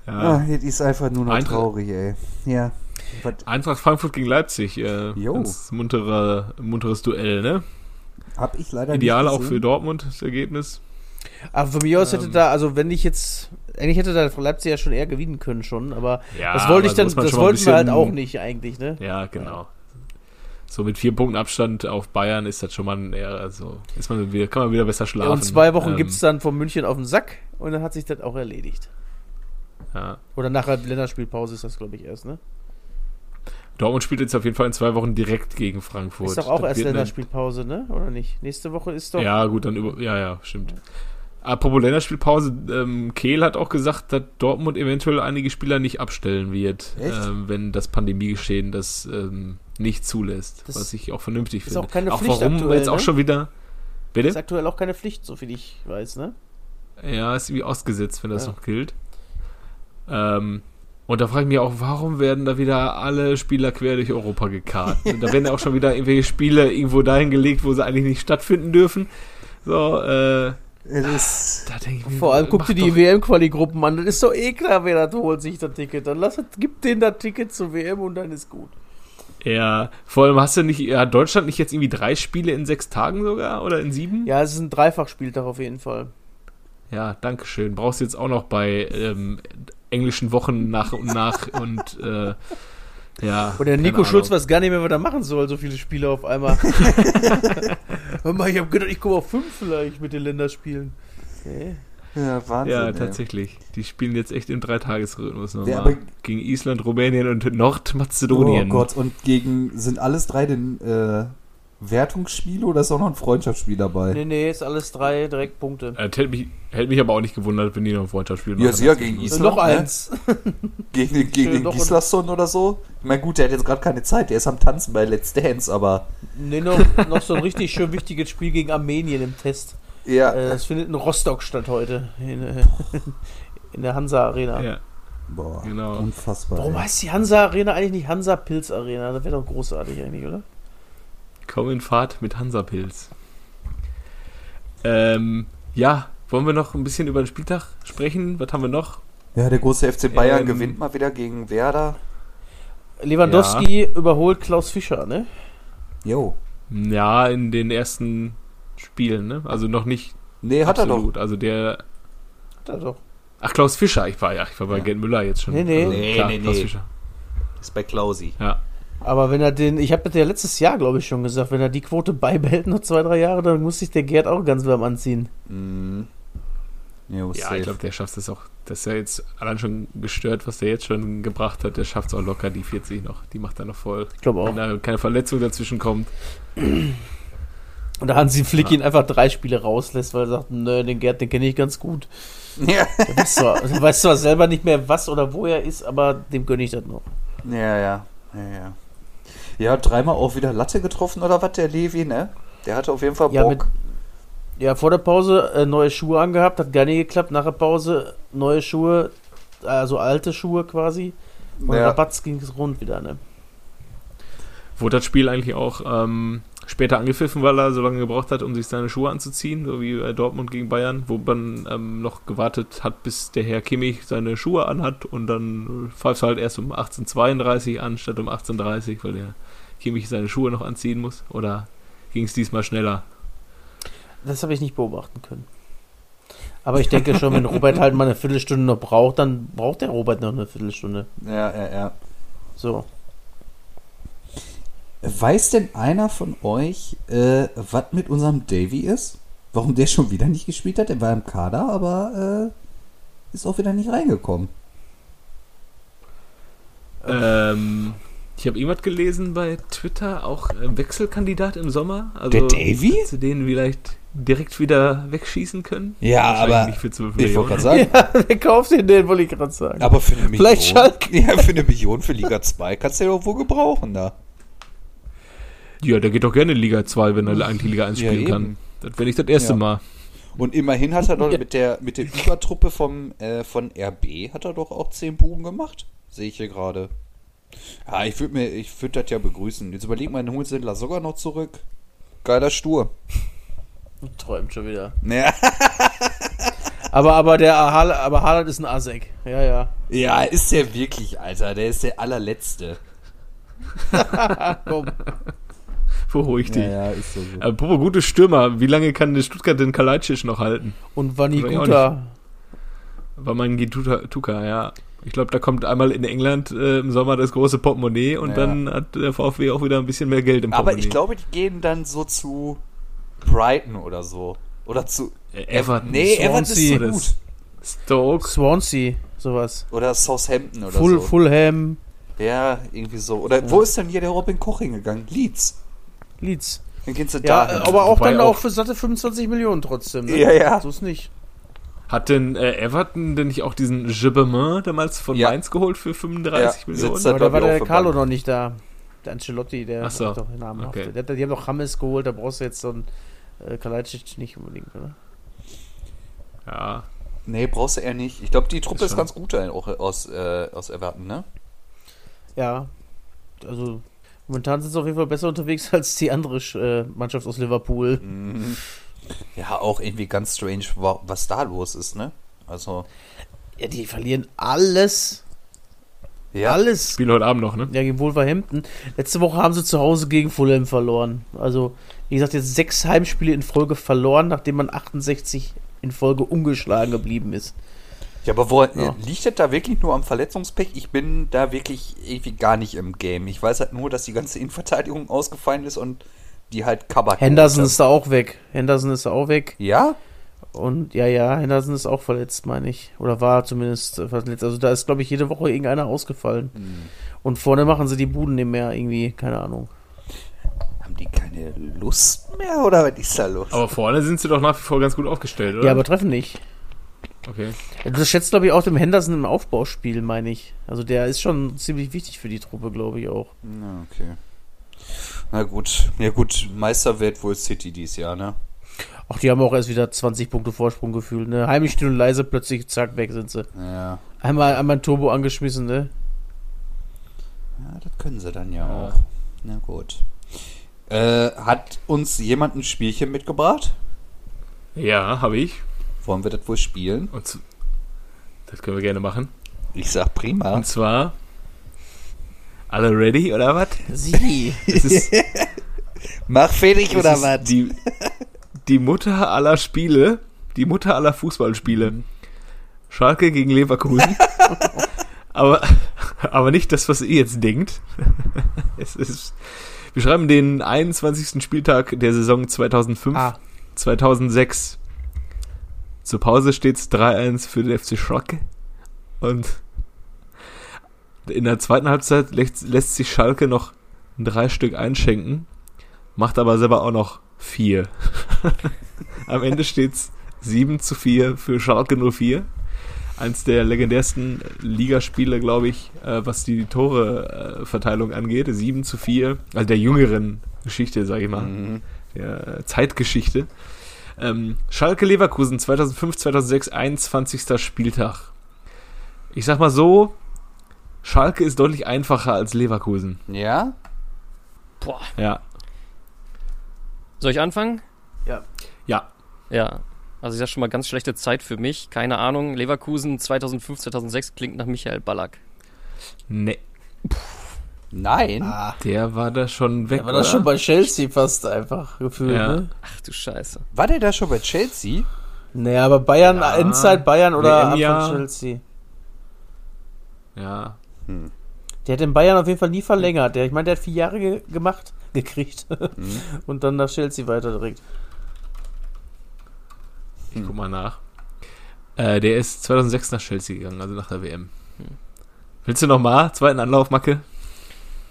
Ja. Ah, jetzt ist einfach nur noch Eintracht, traurig, ey. Ja. Eintracht Frankfurt gegen Leipzig. Äh, ganz muntere, munteres Duell, ne? Hab ich leider Ideal auch für Dortmund, das Ergebnis. Aber von mir aus hätte ähm, da, also wenn ich jetzt, eigentlich hätte da Leipzig ja schon eher gewinnen können schon, aber ja, das wollte ich dann, das wollten bisschen, wir halt auch nicht eigentlich, ne? Ja, genau. So mit vier Punkten Abstand auf Bayern ist das schon mal eher, also ist man wieder, kann man wieder besser schlafen. Ja, und zwei Wochen ähm, gibt es dann von München auf den Sack und dann hat sich das auch erledigt. Ja. Oder nach der Länderspielpause ist das, glaube ich, erst, ne? Dortmund spielt jetzt auf jeden Fall in zwei Wochen direkt gegen Frankfurt. Ist doch auch das erst Länderspielpause, ne? Oder nicht? Nächste Woche ist doch. Ja, gut, dann über. Ja, ja, stimmt. Apropos Länderspielpause, ähm, Kehl hat auch gesagt, dass Dortmund eventuell einige Spieler nicht abstellen wird, ähm, wenn das Pandemiegeschehen das ähm, nicht zulässt. Das was ich auch vernünftig finde. Ist auch keine auch Pflicht warum aktuell, jetzt ne? auch schon wieder. Bitte? Ist aktuell auch keine Pflicht, so viel ich weiß, ne? Ja, ist wie ausgesetzt, wenn das ja. noch gilt. Ähm, und da frage ich mich auch, warum werden da wieder alle Spieler quer durch Europa gekarrt? da werden ja auch schon wieder irgendwelche Spiele irgendwo dahin gelegt, wo sie eigentlich nicht stattfinden dürfen. So, äh. Ist, mir, Vor allem guck dir die WM-Quali-Gruppen an. Das ist doch eh klar, wer das holt sich das Ticket. Dann lass, gib denen das Ticket zur WM und dann ist gut. Ja, vor allem hast du nicht, hat Deutschland nicht jetzt irgendwie drei Spiele in sechs Tagen sogar oder in sieben? Ja, es ist ein Dreifachspieltag auf jeden Fall. Ja, danke schön. Brauchst du jetzt auch noch bei ähm, englischen Wochen nach und nach und äh, ja. Und der Nico Schulz weiß gar nicht mehr, was er machen soll, so viele Spiele auf einmal. Hör mal, ich hab gedacht, ich komme auf fünf vielleicht mit den Länderspielen. Okay. Ja, Wahnsinn. Ja, tatsächlich. Die spielen jetzt echt im Dreitagesrhythmus nochmal. gegen Island, Rumänien und Nordmazedonien. Oh Gott, und gegen, sind alles drei den äh, Wertungsspiele oder ist auch noch ein Freundschaftsspiel dabei? Nee, nee, ist alles drei direkt Punkte. Äh, hätte, mich, hätte mich aber auch nicht gewundert, wenn die noch ein Freundschaftsspiel machen. Ja, sicher, gegen Island. Noch ne? eins. gegen gegen den Gislason oder so. Ich meine, gut, der hat jetzt gerade keine Zeit, der ist am Tanzen bei Let's Dance, aber. Nee, noch, noch so ein richtig schön wichtiges Spiel gegen Armenien im Test. Ja. Äh, das findet in Rostock statt heute. In, äh, in der Hansa Arena. Ja. Boah, genau. unfassbar. Warum ey. heißt die Hansa Arena eigentlich nicht Hansa Pilz Arena? Das wäre doch großartig eigentlich, oder? Komm in Fahrt mit Hansapilz. Ähm, ja, wollen wir noch ein bisschen über den Spieltag sprechen? Was haben wir noch? Ja, der große FC Bayern ähm, gewinnt mal wieder gegen Werder. Lewandowski ja. überholt Klaus Fischer, ne? Jo. Ja, in den ersten Spielen, ne? Also noch nicht. Nee, hat absolut. er doch. Also der. Hat er doch. Ach, Klaus Fischer, ich war ja, ich war bei ja. Gerd Müller jetzt schon. Nee, nee, also, nee, klar, nee, Klaus nee. Fischer. Ist bei Klausi. Ja. Aber wenn er den, ich habe das ja letztes Jahr, glaube ich, schon gesagt, wenn er die Quote beibehält noch zwei, drei Jahre, dann muss sich der Gerd auch ganz warm anziehen. Mhm. Jo, ja, ich glaube, der schafft es auch. Das ist ja jetzt allein schon gestört, was der jetzt schon gebracht hat. Der schafft es auch locker, die 40 noch. Die macht er noch voll. Ich glaube auch. Wenn da keine Verletzung dazwischen kommt. Und da Hansi Flick ja. ihn einfach drei Spiele rauslässt, weil er sagt, nö, den Gerd, den kenne ich ganz gut. Ja. Du weißt, zwar, du weißt zwar selber nicht mehr, was oder wo er ist, aber dem gönne ich das noch. Ja, ja. Ja, ja. Ja, dreimal auch wieder Latte getroffen oder was, der Levi, ne? Der hatte auf jeden Fall Bock. Ja, mit, ja vor der Pause äh, neue Schuhe angehabt, hat gar nicht geklappt. Nach der Pause neue Schuhe, also alte Schuhe quasi. Und ja. Rabatz ging es rund wieder, ne? Wurde das Spiel eigentlich auch ähm, später angepfiffen, weil er so lange gebraucht hat, um sich seine Schuhe anzuziehen, so wie bei Dortmund gegen Bayern, wo man ähm, noch gewartet hat, bis der Herr Kimmich seine Schuhe anhat und dann pfeift es halt erst um 18.32 an statt um 18.30 weil der Kimmich seine Schuhe noch anziehen muss? Oder ging es diesmal schneller? Das habe ich nicht beobachten können. Aber ich denke schon, wenn Robert halt mal eine Viertelstunde noch braucht, dann braucht der Robert noch eine Viertelstunde. Ja, ja, ja. So. Weiß denn einer von euch, äh, was mit unserem Davy ist? Warum der schon wieder nicht gespielt hat? Er war im Kader, aber äh, ist auch wieder nicht reingekommen. Ähm, ich habe irgendwas gelesen bei Twitter, auch äh, Wechselkandidat im Sommer. Also, der Davy? Sie den vielleicht direkt wieder wegschießen können? Ja, aber nicht für 12 ich wollte gerade sagen. Ja, wer kauft den denn, wollte ich gerade sagen. Aber für eine Million. Vielleicht Schalke. Ja, für eine Million für Liga 2 kannst du ja doch wohl gebrauchen da. Ja, der geht doch gerne in Liga 2, wenn er eigentlich Liga 1 ja, spielen eben. kann. Das wäre nicht das erste ja. Mal. Und immerhin hat er doch mit der, mit der Übertruppe vom, äh, von RB hat er doch auch 10 Buben gemacht. Sehe ich hier gerade. Ja, ich würde mir, ich würde das ja begrüßen. Jetzt überleg mal, den sogar noch zurück. Geiler Stur. Träumt schon wieder. Ja. aber, aber der Haaland, aber Haaland ist ein Asek. Ja, ja. Ja, ist der wirklich, Alter. Der ist der allerletzte. Komm. Beruhig dich. Ja, ja, ist so. so. Apropos gute Stürmer, wie lange kann der Stuttgart den Kalajdzic noch halten? Und Vaniguta. War mein Tuka, ja. Ich glaube, da kommt einmal in England äh, im Sommer das große Portemonnaie und ja. dann hat der VfW auch wieder ein bisschen mehr Geld im Portemonnaie. Aber ich glaube, die gehen dann so zu Brighton oder so. Oder zu äh, Everton. Nee, Swansea. Everton ist so gut. Stoke. Swansea, sowas. Oder Southampton oder Full, so. Fulham. Ja, irgendwie so. Oder ja. wo ist denn hier der Robin Koch hingegangen? Leeds. Leeds. Dann gehst du ja, da. aber auch dann auch, auch für satte 25 Millionen trotzdem. Ne? Ja, ja. So ist nicht. Hat denn äh, Everton denn nicht auch diesen Gibbermann damals von ja. Mainz geholt für 35 ja, Millionen? Aber da war der Carlo noch nicht da. Der Ancelotti, der Ach so. doch den Namen okay. Der, die haben doch Hammes geholt, da brauchst du jetzt so einen äh, Kalajdzic nicht unbedingt, oder? Ja. Nee, brauchst du eher nicht. Ich glaube, die Truppe ist, ist ganz gut auch aus, äh, aus Everton, ne? Ja. Also, momentan sind sie auf jeden Fall besser unterwegs als die andere äh, Mannschaft aus Liverpool. Mhm. Ja, auch irgendwie ganz strange, was da los ist, ne? Also. Ja, die verlieren alles. Ja. Alles. Spiel heute Abend noch, ne? Ja, gegen Wolverhampton. Letzte Woche haben sie zu Hause gegen Fulham verloren. Also, wie gesagt, jetzt sechs Heimspiele in Folge verloren, nachdem man 68 in Folge ungeschlagen geblieben ist. Ja, aber wo ja. liegt das da wirklich nur am Verletzungspech? Ich bin da wirklich irgendwie gar nicht im Game. Ich weiß halt nur, dass die ganze Innenverteidigung ausgefallen ist und die halt Kabak. Henderson ist da auch weg. Henderson ist da auch weg. Ja? Und ja, ja, Henderson ist auch verletzt, meine ich. Oder war zumindest verletzt. Also da ist, glaube ich, jede Woche irgendeiner ausgefallen. Hm. Und vorne machen sie die Buden nicht mehr irgendwie, keine Ahnung. Haben die keine Lust mehr oder was ist da los? Aber vorne sind sie doch nach wie vor ganz gut aufgestellt, oder? Ja, aber treffen nicht. Okay. Das schätzt, glaube ich, auch dem Henderson im Aufbauspiel, meine ich. Also der ist schon ziemlich wichtig für die Truppe, glaube ich auch. Na, okay. Na gut, ja gut, Meister wird wohl City dieses Jahr, ne? Ach, die haben auch erst wieder 20 Punkte Vorsprung gefühlt, ne? Heimlich still und leise, plötzlich zack, weg sind sie. Ja. Einmal, einmal ein Turbo angeschmissen, ne? Ja, das können sie dann ja, ja. auch. Na gut. Äh, hat uns jemand ein Spielchen mitgebracht? Ja, habe ich. Wollen wir das wohl spielen? Und das können wir gerne machen. Ich sag prima. Und zwar alle ready oder was? Sie. Mach fertig oder was? Die, die Mutter aller Spiele, die Mutter aller Fußballspiele. Mhm. Schalke gegen Leverkusen. aber, aber nicht das, was ihr jetzt denkt. es ist, wir schreiben den 21. Spieltag der Saison 2005, ah. 2006. Zur Pause steht es 3-1 für den FC Schalke. Und in der zweiten Halbzeit lässt, lässt sich Schalke noch drei Stück einschenken, macht aber selber auch noch vier. Am Ende steht es 7 zu 4 für Schalke 04. Eins der legendärsten Ligaspiele, glaube ich, äh, was die Tore-Verteilung angeht. 7 zu 4, also der jüngeren Geschichte, sage ich mal, mhm. der Zeitgeschichte. Ähm, Schalke Leverkusen 2005, 2006, 21. Spieltag. Ich sag mal so, Schalke ist deutlich einfacher als Leverkusen. Ja? Boah. Ja. Soll ich anfangen? Ja. Ja. Ja. Also ich sag schon mal ganz schlechte Zeit für mich. Keine Ahnung. Leverkusen 2005, 2006 klingt nach Michael Ballack. Nee. Nein. Ah, Der war da schon weg. der war das oder? schon bei Chelsea fast einfach gefühlt, Ja. ne? Ach du Scheiße. War der da schon bei Chelsea? Naja, aber Bayern, Ja. Endzeit Bayern oder WM-Jahr. Anfang Chelsea. Ja. Der hat in Bayern auf jeden Fall nie verlängert. Der, ich meine, der hat vier Jahre ge gemacht, gekriegt. Und dann nach Chelsea weiter direkt. Ich guck mal nach. Äh, der ist 2006 nach Chelsea gegangen, also nach der WM. Willst du noch mal zweiten Anlauf, Macke?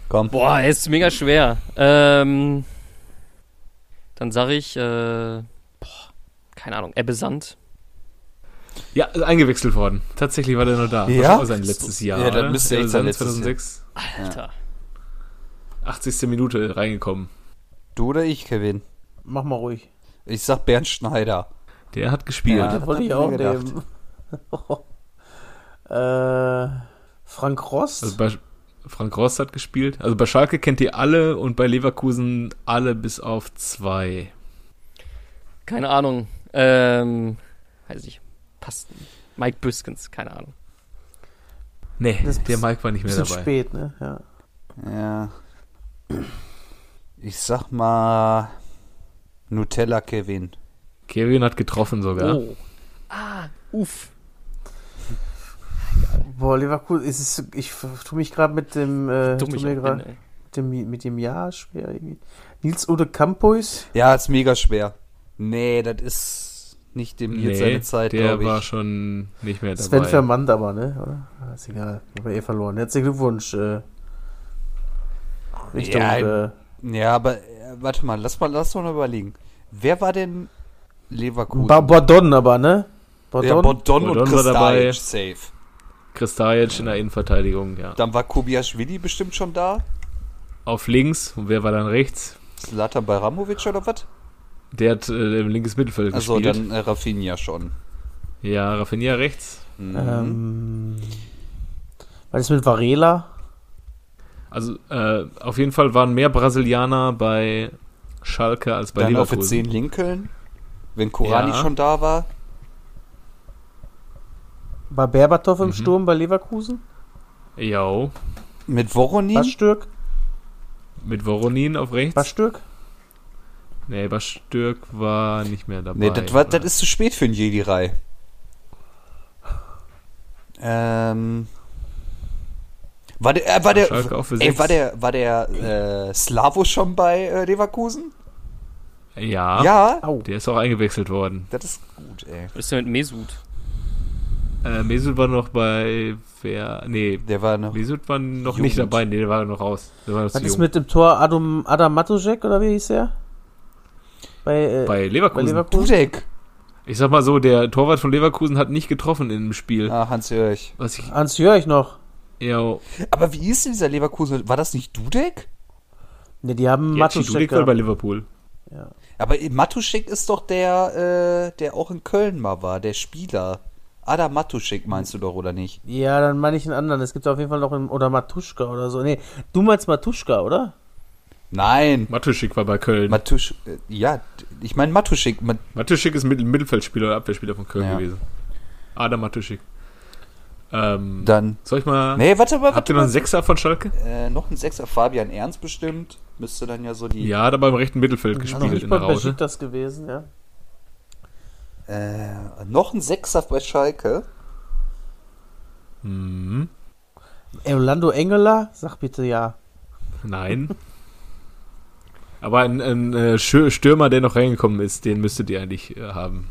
Komm. Boah, ist mega schwer. Ähm, dann sag ich, äh, boah, keine Ahnung, Ebbe Sand. Ja, ist eingewechselt worden. Tatsächlich war der noch da. Ja? Das war sein letztes Jahr. Ja, das oder? müsste echt sein dann letztes 2006, Alter. 80. Minute reingekommen. Du oder ich, Kevin? Mach mal ruhig. Ich sag Bernd Schneider. Der hat gespielt. Ja. Das wollte ich auch nehmen. äh, Frank Rost? Also bei Frank Rost hat gespielt. Also bei Schalke kennt ihr alle und bei Leverkusen alle bis auf zwei. Keine Ahnung. Ähm, weiß ich. Passt. Mike Büskens, keine Ahnung. Nee, Das der Mike war nicht mehr dabei. spät, ne? Ja. Ja. Ich sag mal Nutella Kevin. Kevin hat getroffen sogar. Oh. Ah, uff. Boah, Leverkusen, ist es, ich tue mich gerade mit dem, äh, tu ich mir auch grad, mit dem, mit dem Jahr schwer irgendwie. Nils Ude Campois? Ja, ist mega schwer. Nee, das ist nicht dem Nils seine Zeit, der glaube ich. war schon nicht mehr dabei. Sven Vermand aber, ne? Oder? Ah, ist egal. Aber eh verloren. Herzlichen Glückwunsch. Äh, Richtung, Ja, äh, Ja, aber äh, warte mal, lass mal, lass doch mal überlegen. Wer war denn Leverkusen? Ba Bordon aber, ne? Bordon? ja, Bordon, Bordon und. Kristajic, safe. Kristajic in der Innenverteidigung, ja. Dann war Kubiaschwili bestimmt schon da. Auf links, und wer war dann rechts? Zlatan Baramovic oder was? Der hat äh, im linkes Mittelfeld Also gespielt. dann äh, Rafinha schon. ja, Rafinha rechts. Mhm. Ähm, was ist mit Varela? Also äh, auf jeden Fall waren mehr Brasilianer bei Schalke als bei dann auf der Leverkusen. 10 Lincoln. Wenn Korani Ja. schon da war. War Berbatov im Mhm. Sturm bei Leverkusen? Jo, Mit Voronin. Bastürk? mit Voronin auf rechts. Bastürk? Nee, Bastürk war nicht mehr dabei. Nee, das, war, das ist zu spät für ein Jedi-Rei. Ähm. War der, äh, war der, Schalke auch für ey, war der, war der äh, Slavo schon bei äh, Leverkusen? Ja, Ja, Au. der ist auch eingewechselt worden. das ist gut, ey. Was ist denn mit Mesut? Äh, Mesut war noch bei wer? Nee, Der war noch. Mesut war noch Jugend. nicht dabei. Nee, der war noch raus. Der war noch Was ist jung. mit dem Tor Adam, Adam Matusek oder wie hieß der? Bei, äh, bei bei Leverkusen. Leverkusen? Dudek. Ich sag mal so, der Torwart von Leverkusen hat nicht getroffen in dem Spiel. Ah, Hans-Jörg. Was ich, Hans Jörg noch. ja, Aber wie ist denn dieser Leverkusen? War das nicht Dudek? Ne, die haben Yachi Matusek Dudek war bei. Liverpool. Aber Matuschek ist doch der, äh, der auch in Köln mal war, der Spieler. Adam Matuschek meinst du doch, oder nicht? Ja, dann meine ich einen anderen. Es gibt auf jeden Fall noch einen, oder Matuschka oder so. Nee, du meinst Matuschka, oder? Nein. Matuschik war bei Köln. Matusch, äh, ja, ich meine Matuschek. Mat Matuschik ist Mittel Mittelfeldspieler oder Abwehrspieler von Köln Ja. gewesen. Adam Matuschik. Ähm, dann. soll ich mal. Nee, warte mal, habt warte ihr noch einen. Sechser von Schalke? Äh, noch ein Sechser, Fabian Ernst bestimmt. Müsste dann ja so die. Ja, hat aber im rechten Mittelfeld Also gespielt nicht in bei der Raute. das gewesen, ja. Äh, noch ein Sechser bei Schalke. Mhm. Orlando Engeler? Sag bitte ja. Nein. Aber ein, ein äh, Stürmer, der noch reingekommen ist, den müsstet ihr eigentlich äh, haben.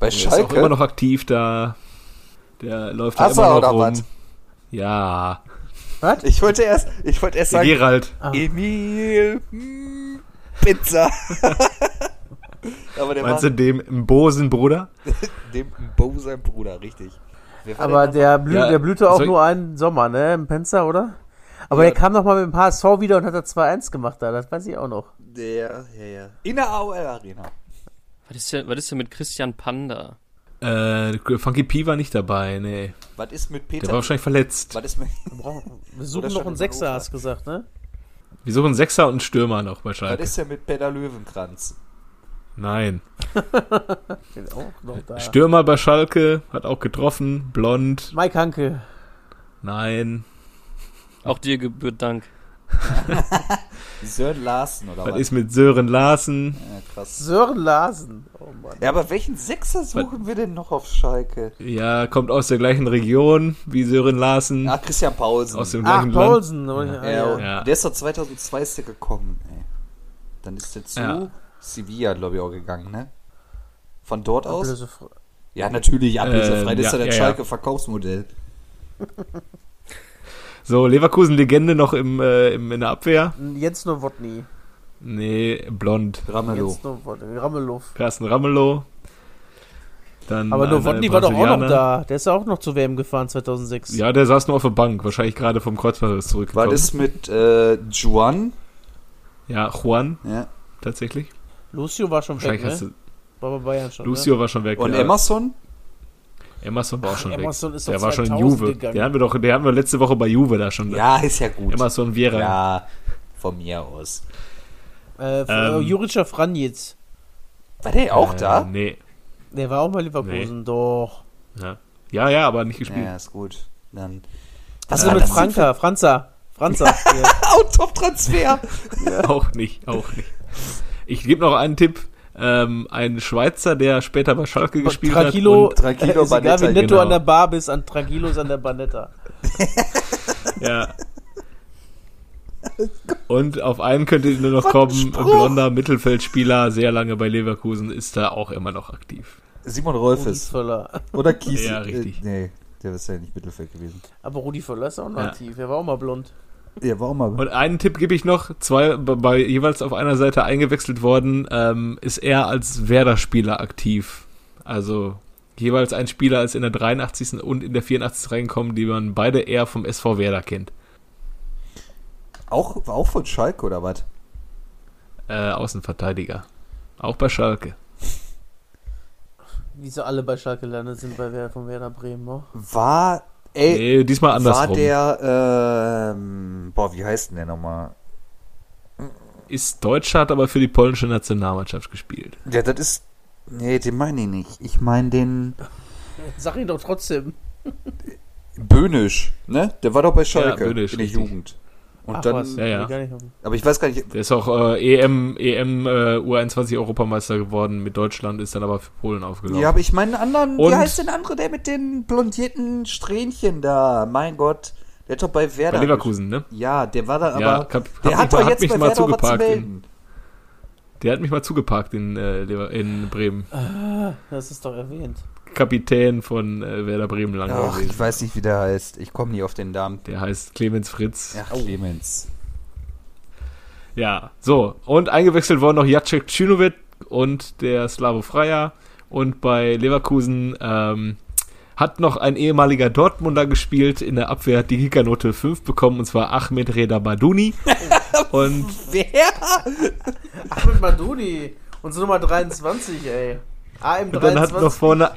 Bei Der ist auch Schalke. immer noch aktiv da. Der läuft da Assa immer noch oder rum. was? Ja. Was? Ich wollte erst, ich wollte erst sagen, Gerald. Ah. Emil Pizza. Aber der Meinst war du dem Bosen Bruder? dem Bo sein Bruder, richtig. Aber der, blü Ja, der blühte auch nur einen Sommer, ne? Im Penzer, oder? Aber Ja. der kam noch mal mit dem HSV wieder und hat da 2-1 gemacht da. Das weiß ich auch noch. Der, ja, ja. In der AOL Arena. Was ist denn, was ist denn mit Christian Panda? Äh, Funky P war nicht dabei, nee. Was ist mit Peter? Der war wahrscheinlich verletzt. Was ist mit, Wir suchen noch einen Sechser, hast du gesagt, ne? Wir suchen einen Sechser und einen Stürmer noch bei was Schalke. ist denn mit Peter Löwenkranz? Nein. Auch noch da. Stürmer bei Schalke hat auch getroffen. Blond. Mike Hanke. Nein. Auch dir gebührt Dank. Sören Larsen oder Was was? ist mit Sören Larsen? Ja, krass. Sören Larsen. Oh Mann. Ja, aber welchen Sechser suchen wir denn noch auf Schalke? Ja, kommt aus der gleichen Region wie Sören Larsen. Ah, Christian Paulsen. Aus dem Ach, gleichen Land. Paulsen. Ja. ja, Ja, Ja. Der ist doch 2002 ist der gekommen, ey. Dann ist der zu Ja. Sevilla, glaube ich, auch gegangen, ne? Von dort aus? Ablösefrei. Ja, natürlich, ablösefrei. Ähm, das ist ja, ja das ja, ja. Schalke-Verkaufsmodell. So, Leverkusen-Legende noch im, äh, im, in der Abwehr. Jens Nowotny. Nee, blond. Ramelow. Jens Nowotny. Ramelow. Carsten Ramelow. Dann Aber einer Nowotny war doch auch noch da. Der ist ja auch noch zur WM gefahren 2006. Ja, der saß nur auf der Bank. Wahrscheinlich gerade vom Kreuzbandriss zurückgekommen. War das mit äh, Juan? Ja, Juan, Ja. tatsächlich. Lucio war schon weg, Wahrscheinlich hast ne? du, War bei Bayern schon. Lucio war schon weg. Und ja. Emerson? Emerson war auch schon Emerson weg. ist doch der war schon in 2000 Juve. gegangen. Der hatten wir doch, der hatten wir letzte Woche bei Juve da schon. Ja, ist ja gut. Emerson Viera. Ja, von mir aus. Äh, Ähm, äh, Jurica Franjic. War der auch Äh, da? Nee. Der war auch mal Leverkusen, doch. Ja. ja, ja, aber nicht Ja, gespielt. ja, ist gut. Dann. Was ist mit Franka? Franza. Franza. Hier. Out of Transfer! Auch nicht, auch nicht. Ich gebe noch einen Tipp. Ähm, ein Schweizer, der später bei Schalke gespielt Tranquilo, hat. Und, Tranquilo ist egal Banetta, wie netto genau. an der Bar bist, an Tranquilo ist an der Banetta. ja. Und auf einen könnte nur noch Was kommen. Blonder Mittelfeldspieler, sehr lange bei Leverkusen, ist da auch immer noch aktiv. Simon Rolfes. Oder Kies. Ja, richtig. Äh, nee, der ist ja nicht Mittelfeld gewesen. Aber Rudi Völler ist auch noch Ja. aktiv. Der war auch mal blond. Ja, warum mal? Und einen Tipp gebe ich noch, zwei bei, jeweils auf einer Seite eingewechselt worden, ähm, ist er als Werder-Spieler aktiv. Also jeweils ein Spieler ist in der 83. und in der 84. reingekommen, die man beide eher vom SV Werder kennt. Auch, auch von Schalke oder was? Äh, Außenverteidiger. Auch bei Schalke. Wie sie alle bei Schalke gelandet sind bei Wer von Werder Bremen. Ne? War. Ey, Nee, diesmal war andersrum. der. Ähm, boah, wie heißt denn der nochmal? ist Deutscher, hat aber für die polnische Nationalmannschaft gespielt. Ja, das ist. Nee, den meine ich nicht. Ich meine den. Sag ihn doch trotzdem. Böhnisch, ne? Der war doch bei Schalke Böhnisch, in der richtig. Jugend. Und Ach, dann. was? Ja, ja. Nee, gar nicht auf- Aber ich weiß gar nicht. Der ist auch äh, EM, EM äh, U21 Europameister geworden mit Deutschland, ist dann aber für Polen aufgelaufen. Ja, aber ich meine einen anderen. Und- wie heißt denn der andere, der mit den blondierten Strähnchen da? Mein Gott. Der hat doch bei Werder. bei Leverkusen, ne? Ja, der war da aber. Ja, hab- der hab hat mich- doch hat jetzt mich bei mal Werder was zu zugeparkt in-. Der hat mich mal zugeparkt in, äh, in Bremen. Ah, das ist doch erwähnt. Kapitän von äh, Werder Bremen lange Ach, gewesen. ich weiß nicht, wie der heißt. Ich komme nie auf den Namen. Der heißt Clemens Fritz. Ach, Clemens. Ja, so. Und eingewechselt worden noch Jacek Czinovic und der Slavo Freya. Und bei Leverkusen ähm, hat noch ein ehemaliger Dortmunder gespielt. In der Abwehr hat die Kickernote 5 bekommen, und zwar Ahmed Reda Baduni. und Wer? Ahmed Maduni. Unsere Nummer 23, ey. AM23. Und dann hat noch vorne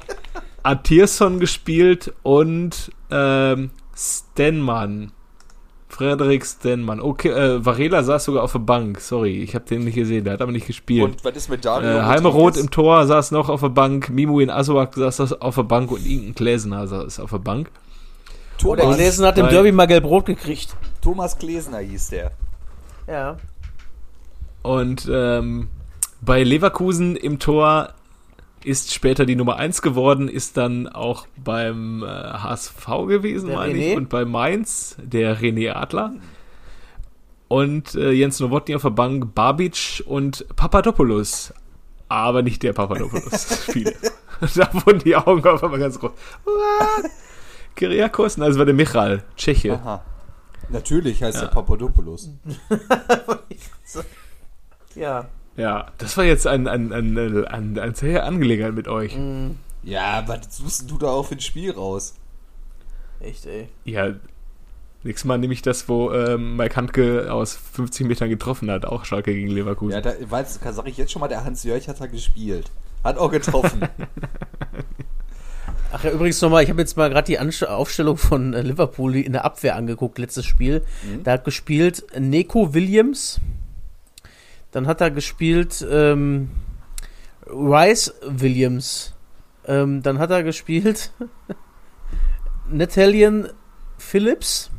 Atierson gespielt und ähm, Stenmann. Frederik Stenmann. Okay, äh, Varela saß sogar auf der Bank. Sorry, ich habe den nicht gesehen. Der hat aber nicht gespielt. Und was ist mit Dario? äh, Heimeroth im Tor saß noch auf der Bank. Mimuin Asuak saß auf der Bank und Inken Gläsener saß auf der Bank. Oh, der Thomas, Gläsen hat im. Derby mal gelb-rot gekriegt. Thomas Glesner hieß der. Ja. Und ähm, bei Leverkusen im Tor ist später die Nummer 1 geworden, ist dann auch beim äh, HSV gewesen, Der meine René? ich, und bei Mainz der René Adler. Und äh, Jens Nowotny auf der Bank, Babic und Papadopoulos. Aber nicht der Papadopoulos. Viele. da wurden die Augen auf einmal ganz groß. Kyriakos? Nein, das war der Michal, Tscheche. Aha. Natürlich heißt Ja. der Papadopoulos. Ja. Ja, das war jetzt ein, ein, ein, ein, ein, ein sehr Angelegenheit mit euch. Mhm. Ja, was suchst du da auf ins Spiel raus? Echt, ey. Ja, nächstes Mal nehme ich das, wo ähm, Mike Handke aus 50 Metern getroffen hat, auch Schalke gegen Leverkusen. Ja, da weißt, du, sag ich jetzt schon mal, der Hans-Jörg hat da gespielt. Hat auch getroffen. Ach ja, übrigens nochmal, ich habe jetzt mal gerade die Anst Aufstellung von äh, Liverpool in der Abwehr angeguckt, letztes Spiel. Mhm. Da hat gespielt Neko Williams. Dann hat er gespielt ähm, Rice Williams. Ähm, dann hat er gespielt Natalian Phillips.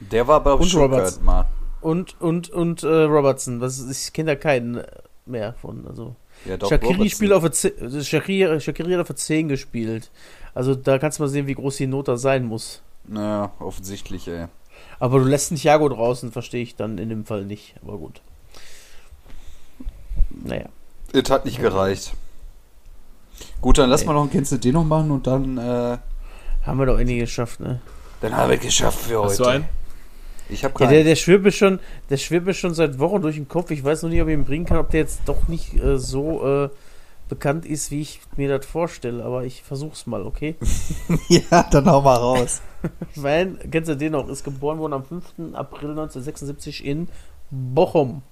Der war aber auch Roberts. mal. Und, und, und äh, Robertson. Was, ich kenne da keinen mehr von. Also. Ja, doch, Shakiri, spielt auf der Shakiri, Shakiri hat auf der 10 gespielt. Also da kannst du mal sehen, wie groß die Not da sein muss. Naja, offensichtlich, ey. Aber du lässt einen Thiago draußen, verstehe ich dann in dem Fall nicht. Aber gut. Naja. Es hat nicht gereicht. Gut, dann lass nee. mal noch ein Kennst du noch machen und dann. Äh, haben wir doch eh geschafft, ne? Dann haben wir es geschafft für Hast heute. Du einen? Ich habe keinen. Ja, der, der schwirrt schon, der schwirrt schon seit Wochen durch den Kopf. Ich weiß noch nicht, ob ich ihn bringen kann, ob der jetzt doch nicht äh, so äh, bekannt ist, wie ich mir das vorstelle. Aber ich versuch's mal, okay? ja, dann hau mal raus. Weil, kennst du den noch? Ist geboren worden am 5. April 1976 in Bochum.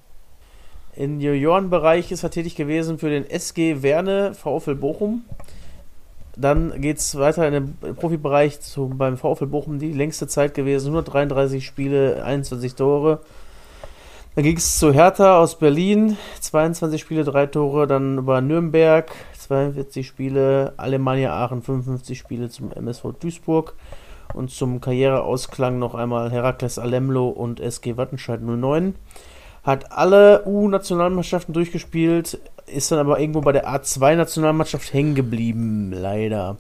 Im Juniorenbereich ist er tätig gewesen für den SG Werne VfL Bochum. Dann geht es weiter in den Profibereich zu, beim VfL Bochum, die längste Zeit gewesen, 133 Spiele, 21 Tore. Dann ging es zu Hertha aus Berlin, 22 Spiele, 3 Tore. Dann über Nürnberg, 42 Spiele, Alemannia Aachen, 55 Spiele zum MSV Duisburg. Und zum Karriereausklang noch einmal Herakles Alemlo und SG Wattenscheid 09. Hat alle U-Nationalmannschaften durchgespielt, ist dann aber irgendwo bei der A2-Nationalmannschaft hängen geblieben, leider.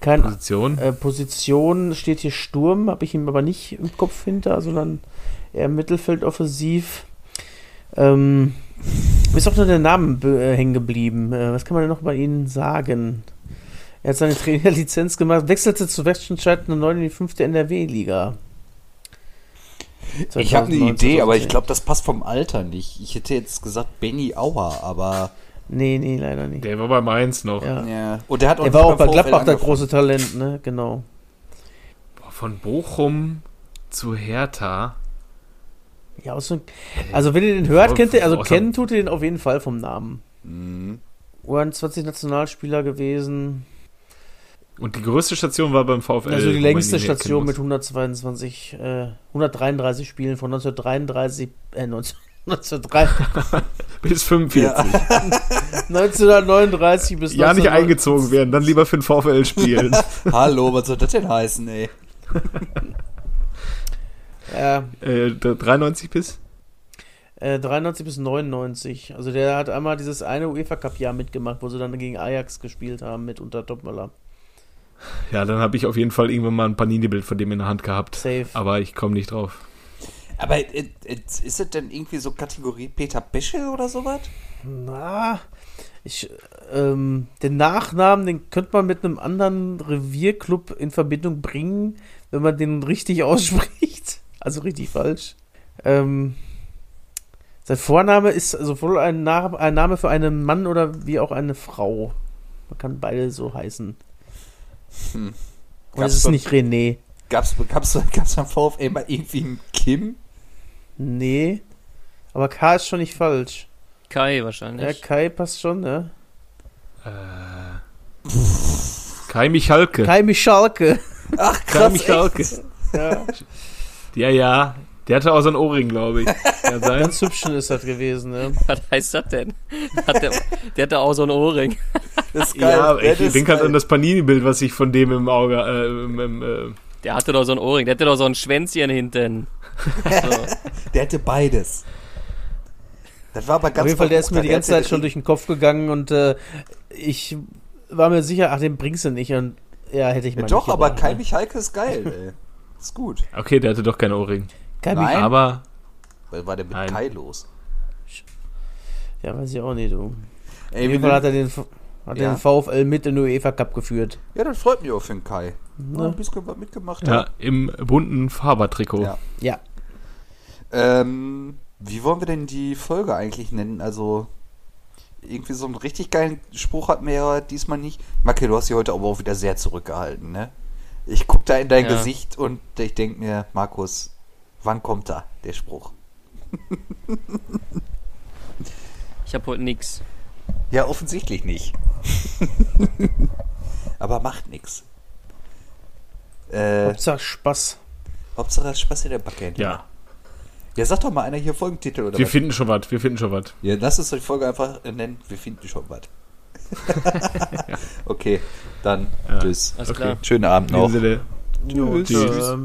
Kein, Position? Äh, Position steht hier Sturm, habe ich ihm aber nicht im Kopf hinter, sondern eher Mittelfeldoffensiv. Ähm, ist auch nur der Name äh, hängen geblieben. Äh, was kann man denn noch bei Ihnen sagen? Er hat seine Trainerlizenz gemacht, wechselte zu Westschenscheid 9 in die 5. NRW-Liga. Ich habe eine Idee, aber ich glaube, das passt vom Alter nicht. Ich hätte jetzt gesagt Benny Auer, aber. Nee, nee, leider nicht. Der war bei Mainz noch. Ja. ja. Und der hat auch der war auch bei Gladbach das große Talent, ne? Genau. Von Bochum zu Hertha. Ja, also, also wenn ihr den hört, kennt ihr, also kennen tut ihr den auf jeden Fall vom Namen. Mhm. U21 Nationalspieler gewesen. Und die größte Station war beim VfL. Also die längste Station mit 122, äh, 133 Spielen von 1933, äh, 19, 1903. bis 45. Ja. 1939 bis Ja, nicht eingezogen werden, dann lieber für den VfL spielen. Hallo, was soll das denn heißen, ey? ja. Äh, 93 bis? Äh, 93 bis 99. Also der hat einmal dieses eine UEFA Cup Jahr mitgemacht, wo sie dann gegen Ajax gespielt haben mit unter Topmöller. Ja, dann habe ich auf jeden Fall irgendwann mal ein Panini-Bild von dem in der Hand gehabt. Safe. Aber ich komme nicht drauf. Aber äh, äh, ist es denn irgendwie so Kategorie Peter Bischel oder sowas? Na, ich, ähm, den Nachnamen, den könnte man mit einem anderen Revierclub in Verbindung bringen, wenn man den richtig ausspricht. Also richtig falsch. Ähm, sein Vorname ist sowohl ein, Na ein Name für einen Mann oder wie auch eine Frau. Man kann beide so heißen. Hm. Es ist nicht René. Gab's, gab's, gab's beim VfL mal irgendwie einen Kim? Nee. Aber K ist schon nicht falsch. Kai wahrscheinlich. Ja, Kai passt schon, ne? Äh. Kai Michalke. Kai Michalke. Ach, krass. Kai Michalke. Ja. ja, ja. Der hatte auch so ein Ohrring, glaube ich. Kann sein. Ganz hübschen ist das gewesen, ne? Was heißt das denn? Hat der, der hatte auch so ein Ohrring. Das ist geil. Ja, ich denke halt an das Panini-Bild, was ich von dem im Auge. Äh, im, im, äh der hatte doch so ein Ohrring, der hatte doch so ein Schwänzchen hinten. So. der hatte beides. Das war aber ganz Auf jeden Fall, der ist mir die ganze Zeit schon durch den Kopf gegangen und äh, ich war mir sicher, ach, den bringst du nicht. Und ja, hätte ich mal. Ja, doch, aber Kai Michalke ist geil, ey. Ist gut. Okay, der hatte doch kein Ohrring. Kai Nein. Aber. Was war denn mit Nein. Kai los? Ja, weiß ich auch nicht, du. Ey, Auf jeden Fall hat er den, hat ja. den VfL mit in den UEFA Cup geführt. Ja, das freut mich auch für den Kai. Ne? Ein bisschen was mitgemacht. Ja, im bunten Fabertrikot. Ja. ja. Ähm, wie wollen wir denn die Folge eigentlich nennen? Also, irgendwie so einen richtig geilen Spruch hatten wir ja diesmal nicht. Macke, du hast dich heute aber auch wieder sehr zurückgehalten, ne? Ich guck da in dein ja. Gesicht und ich denke mir, Markus, wann kommt da der Spruch? ich habe heute nix. Ja, offensichtlich nicht. Aber macht nichts. Äh, Hauptsache Spaß. Hauptsache Spaß in der Backe. Ja. Ja, sag doch mal einer hier Folgentitel oder Wir was? finden schon was, wir finden schon was. Ja, lass uns die Folge einfach nennen, wir finden schon was. okay, dann ja. tschüss. Alles okay. klar. Schönen Abend noch. Tschüss. Tschüss.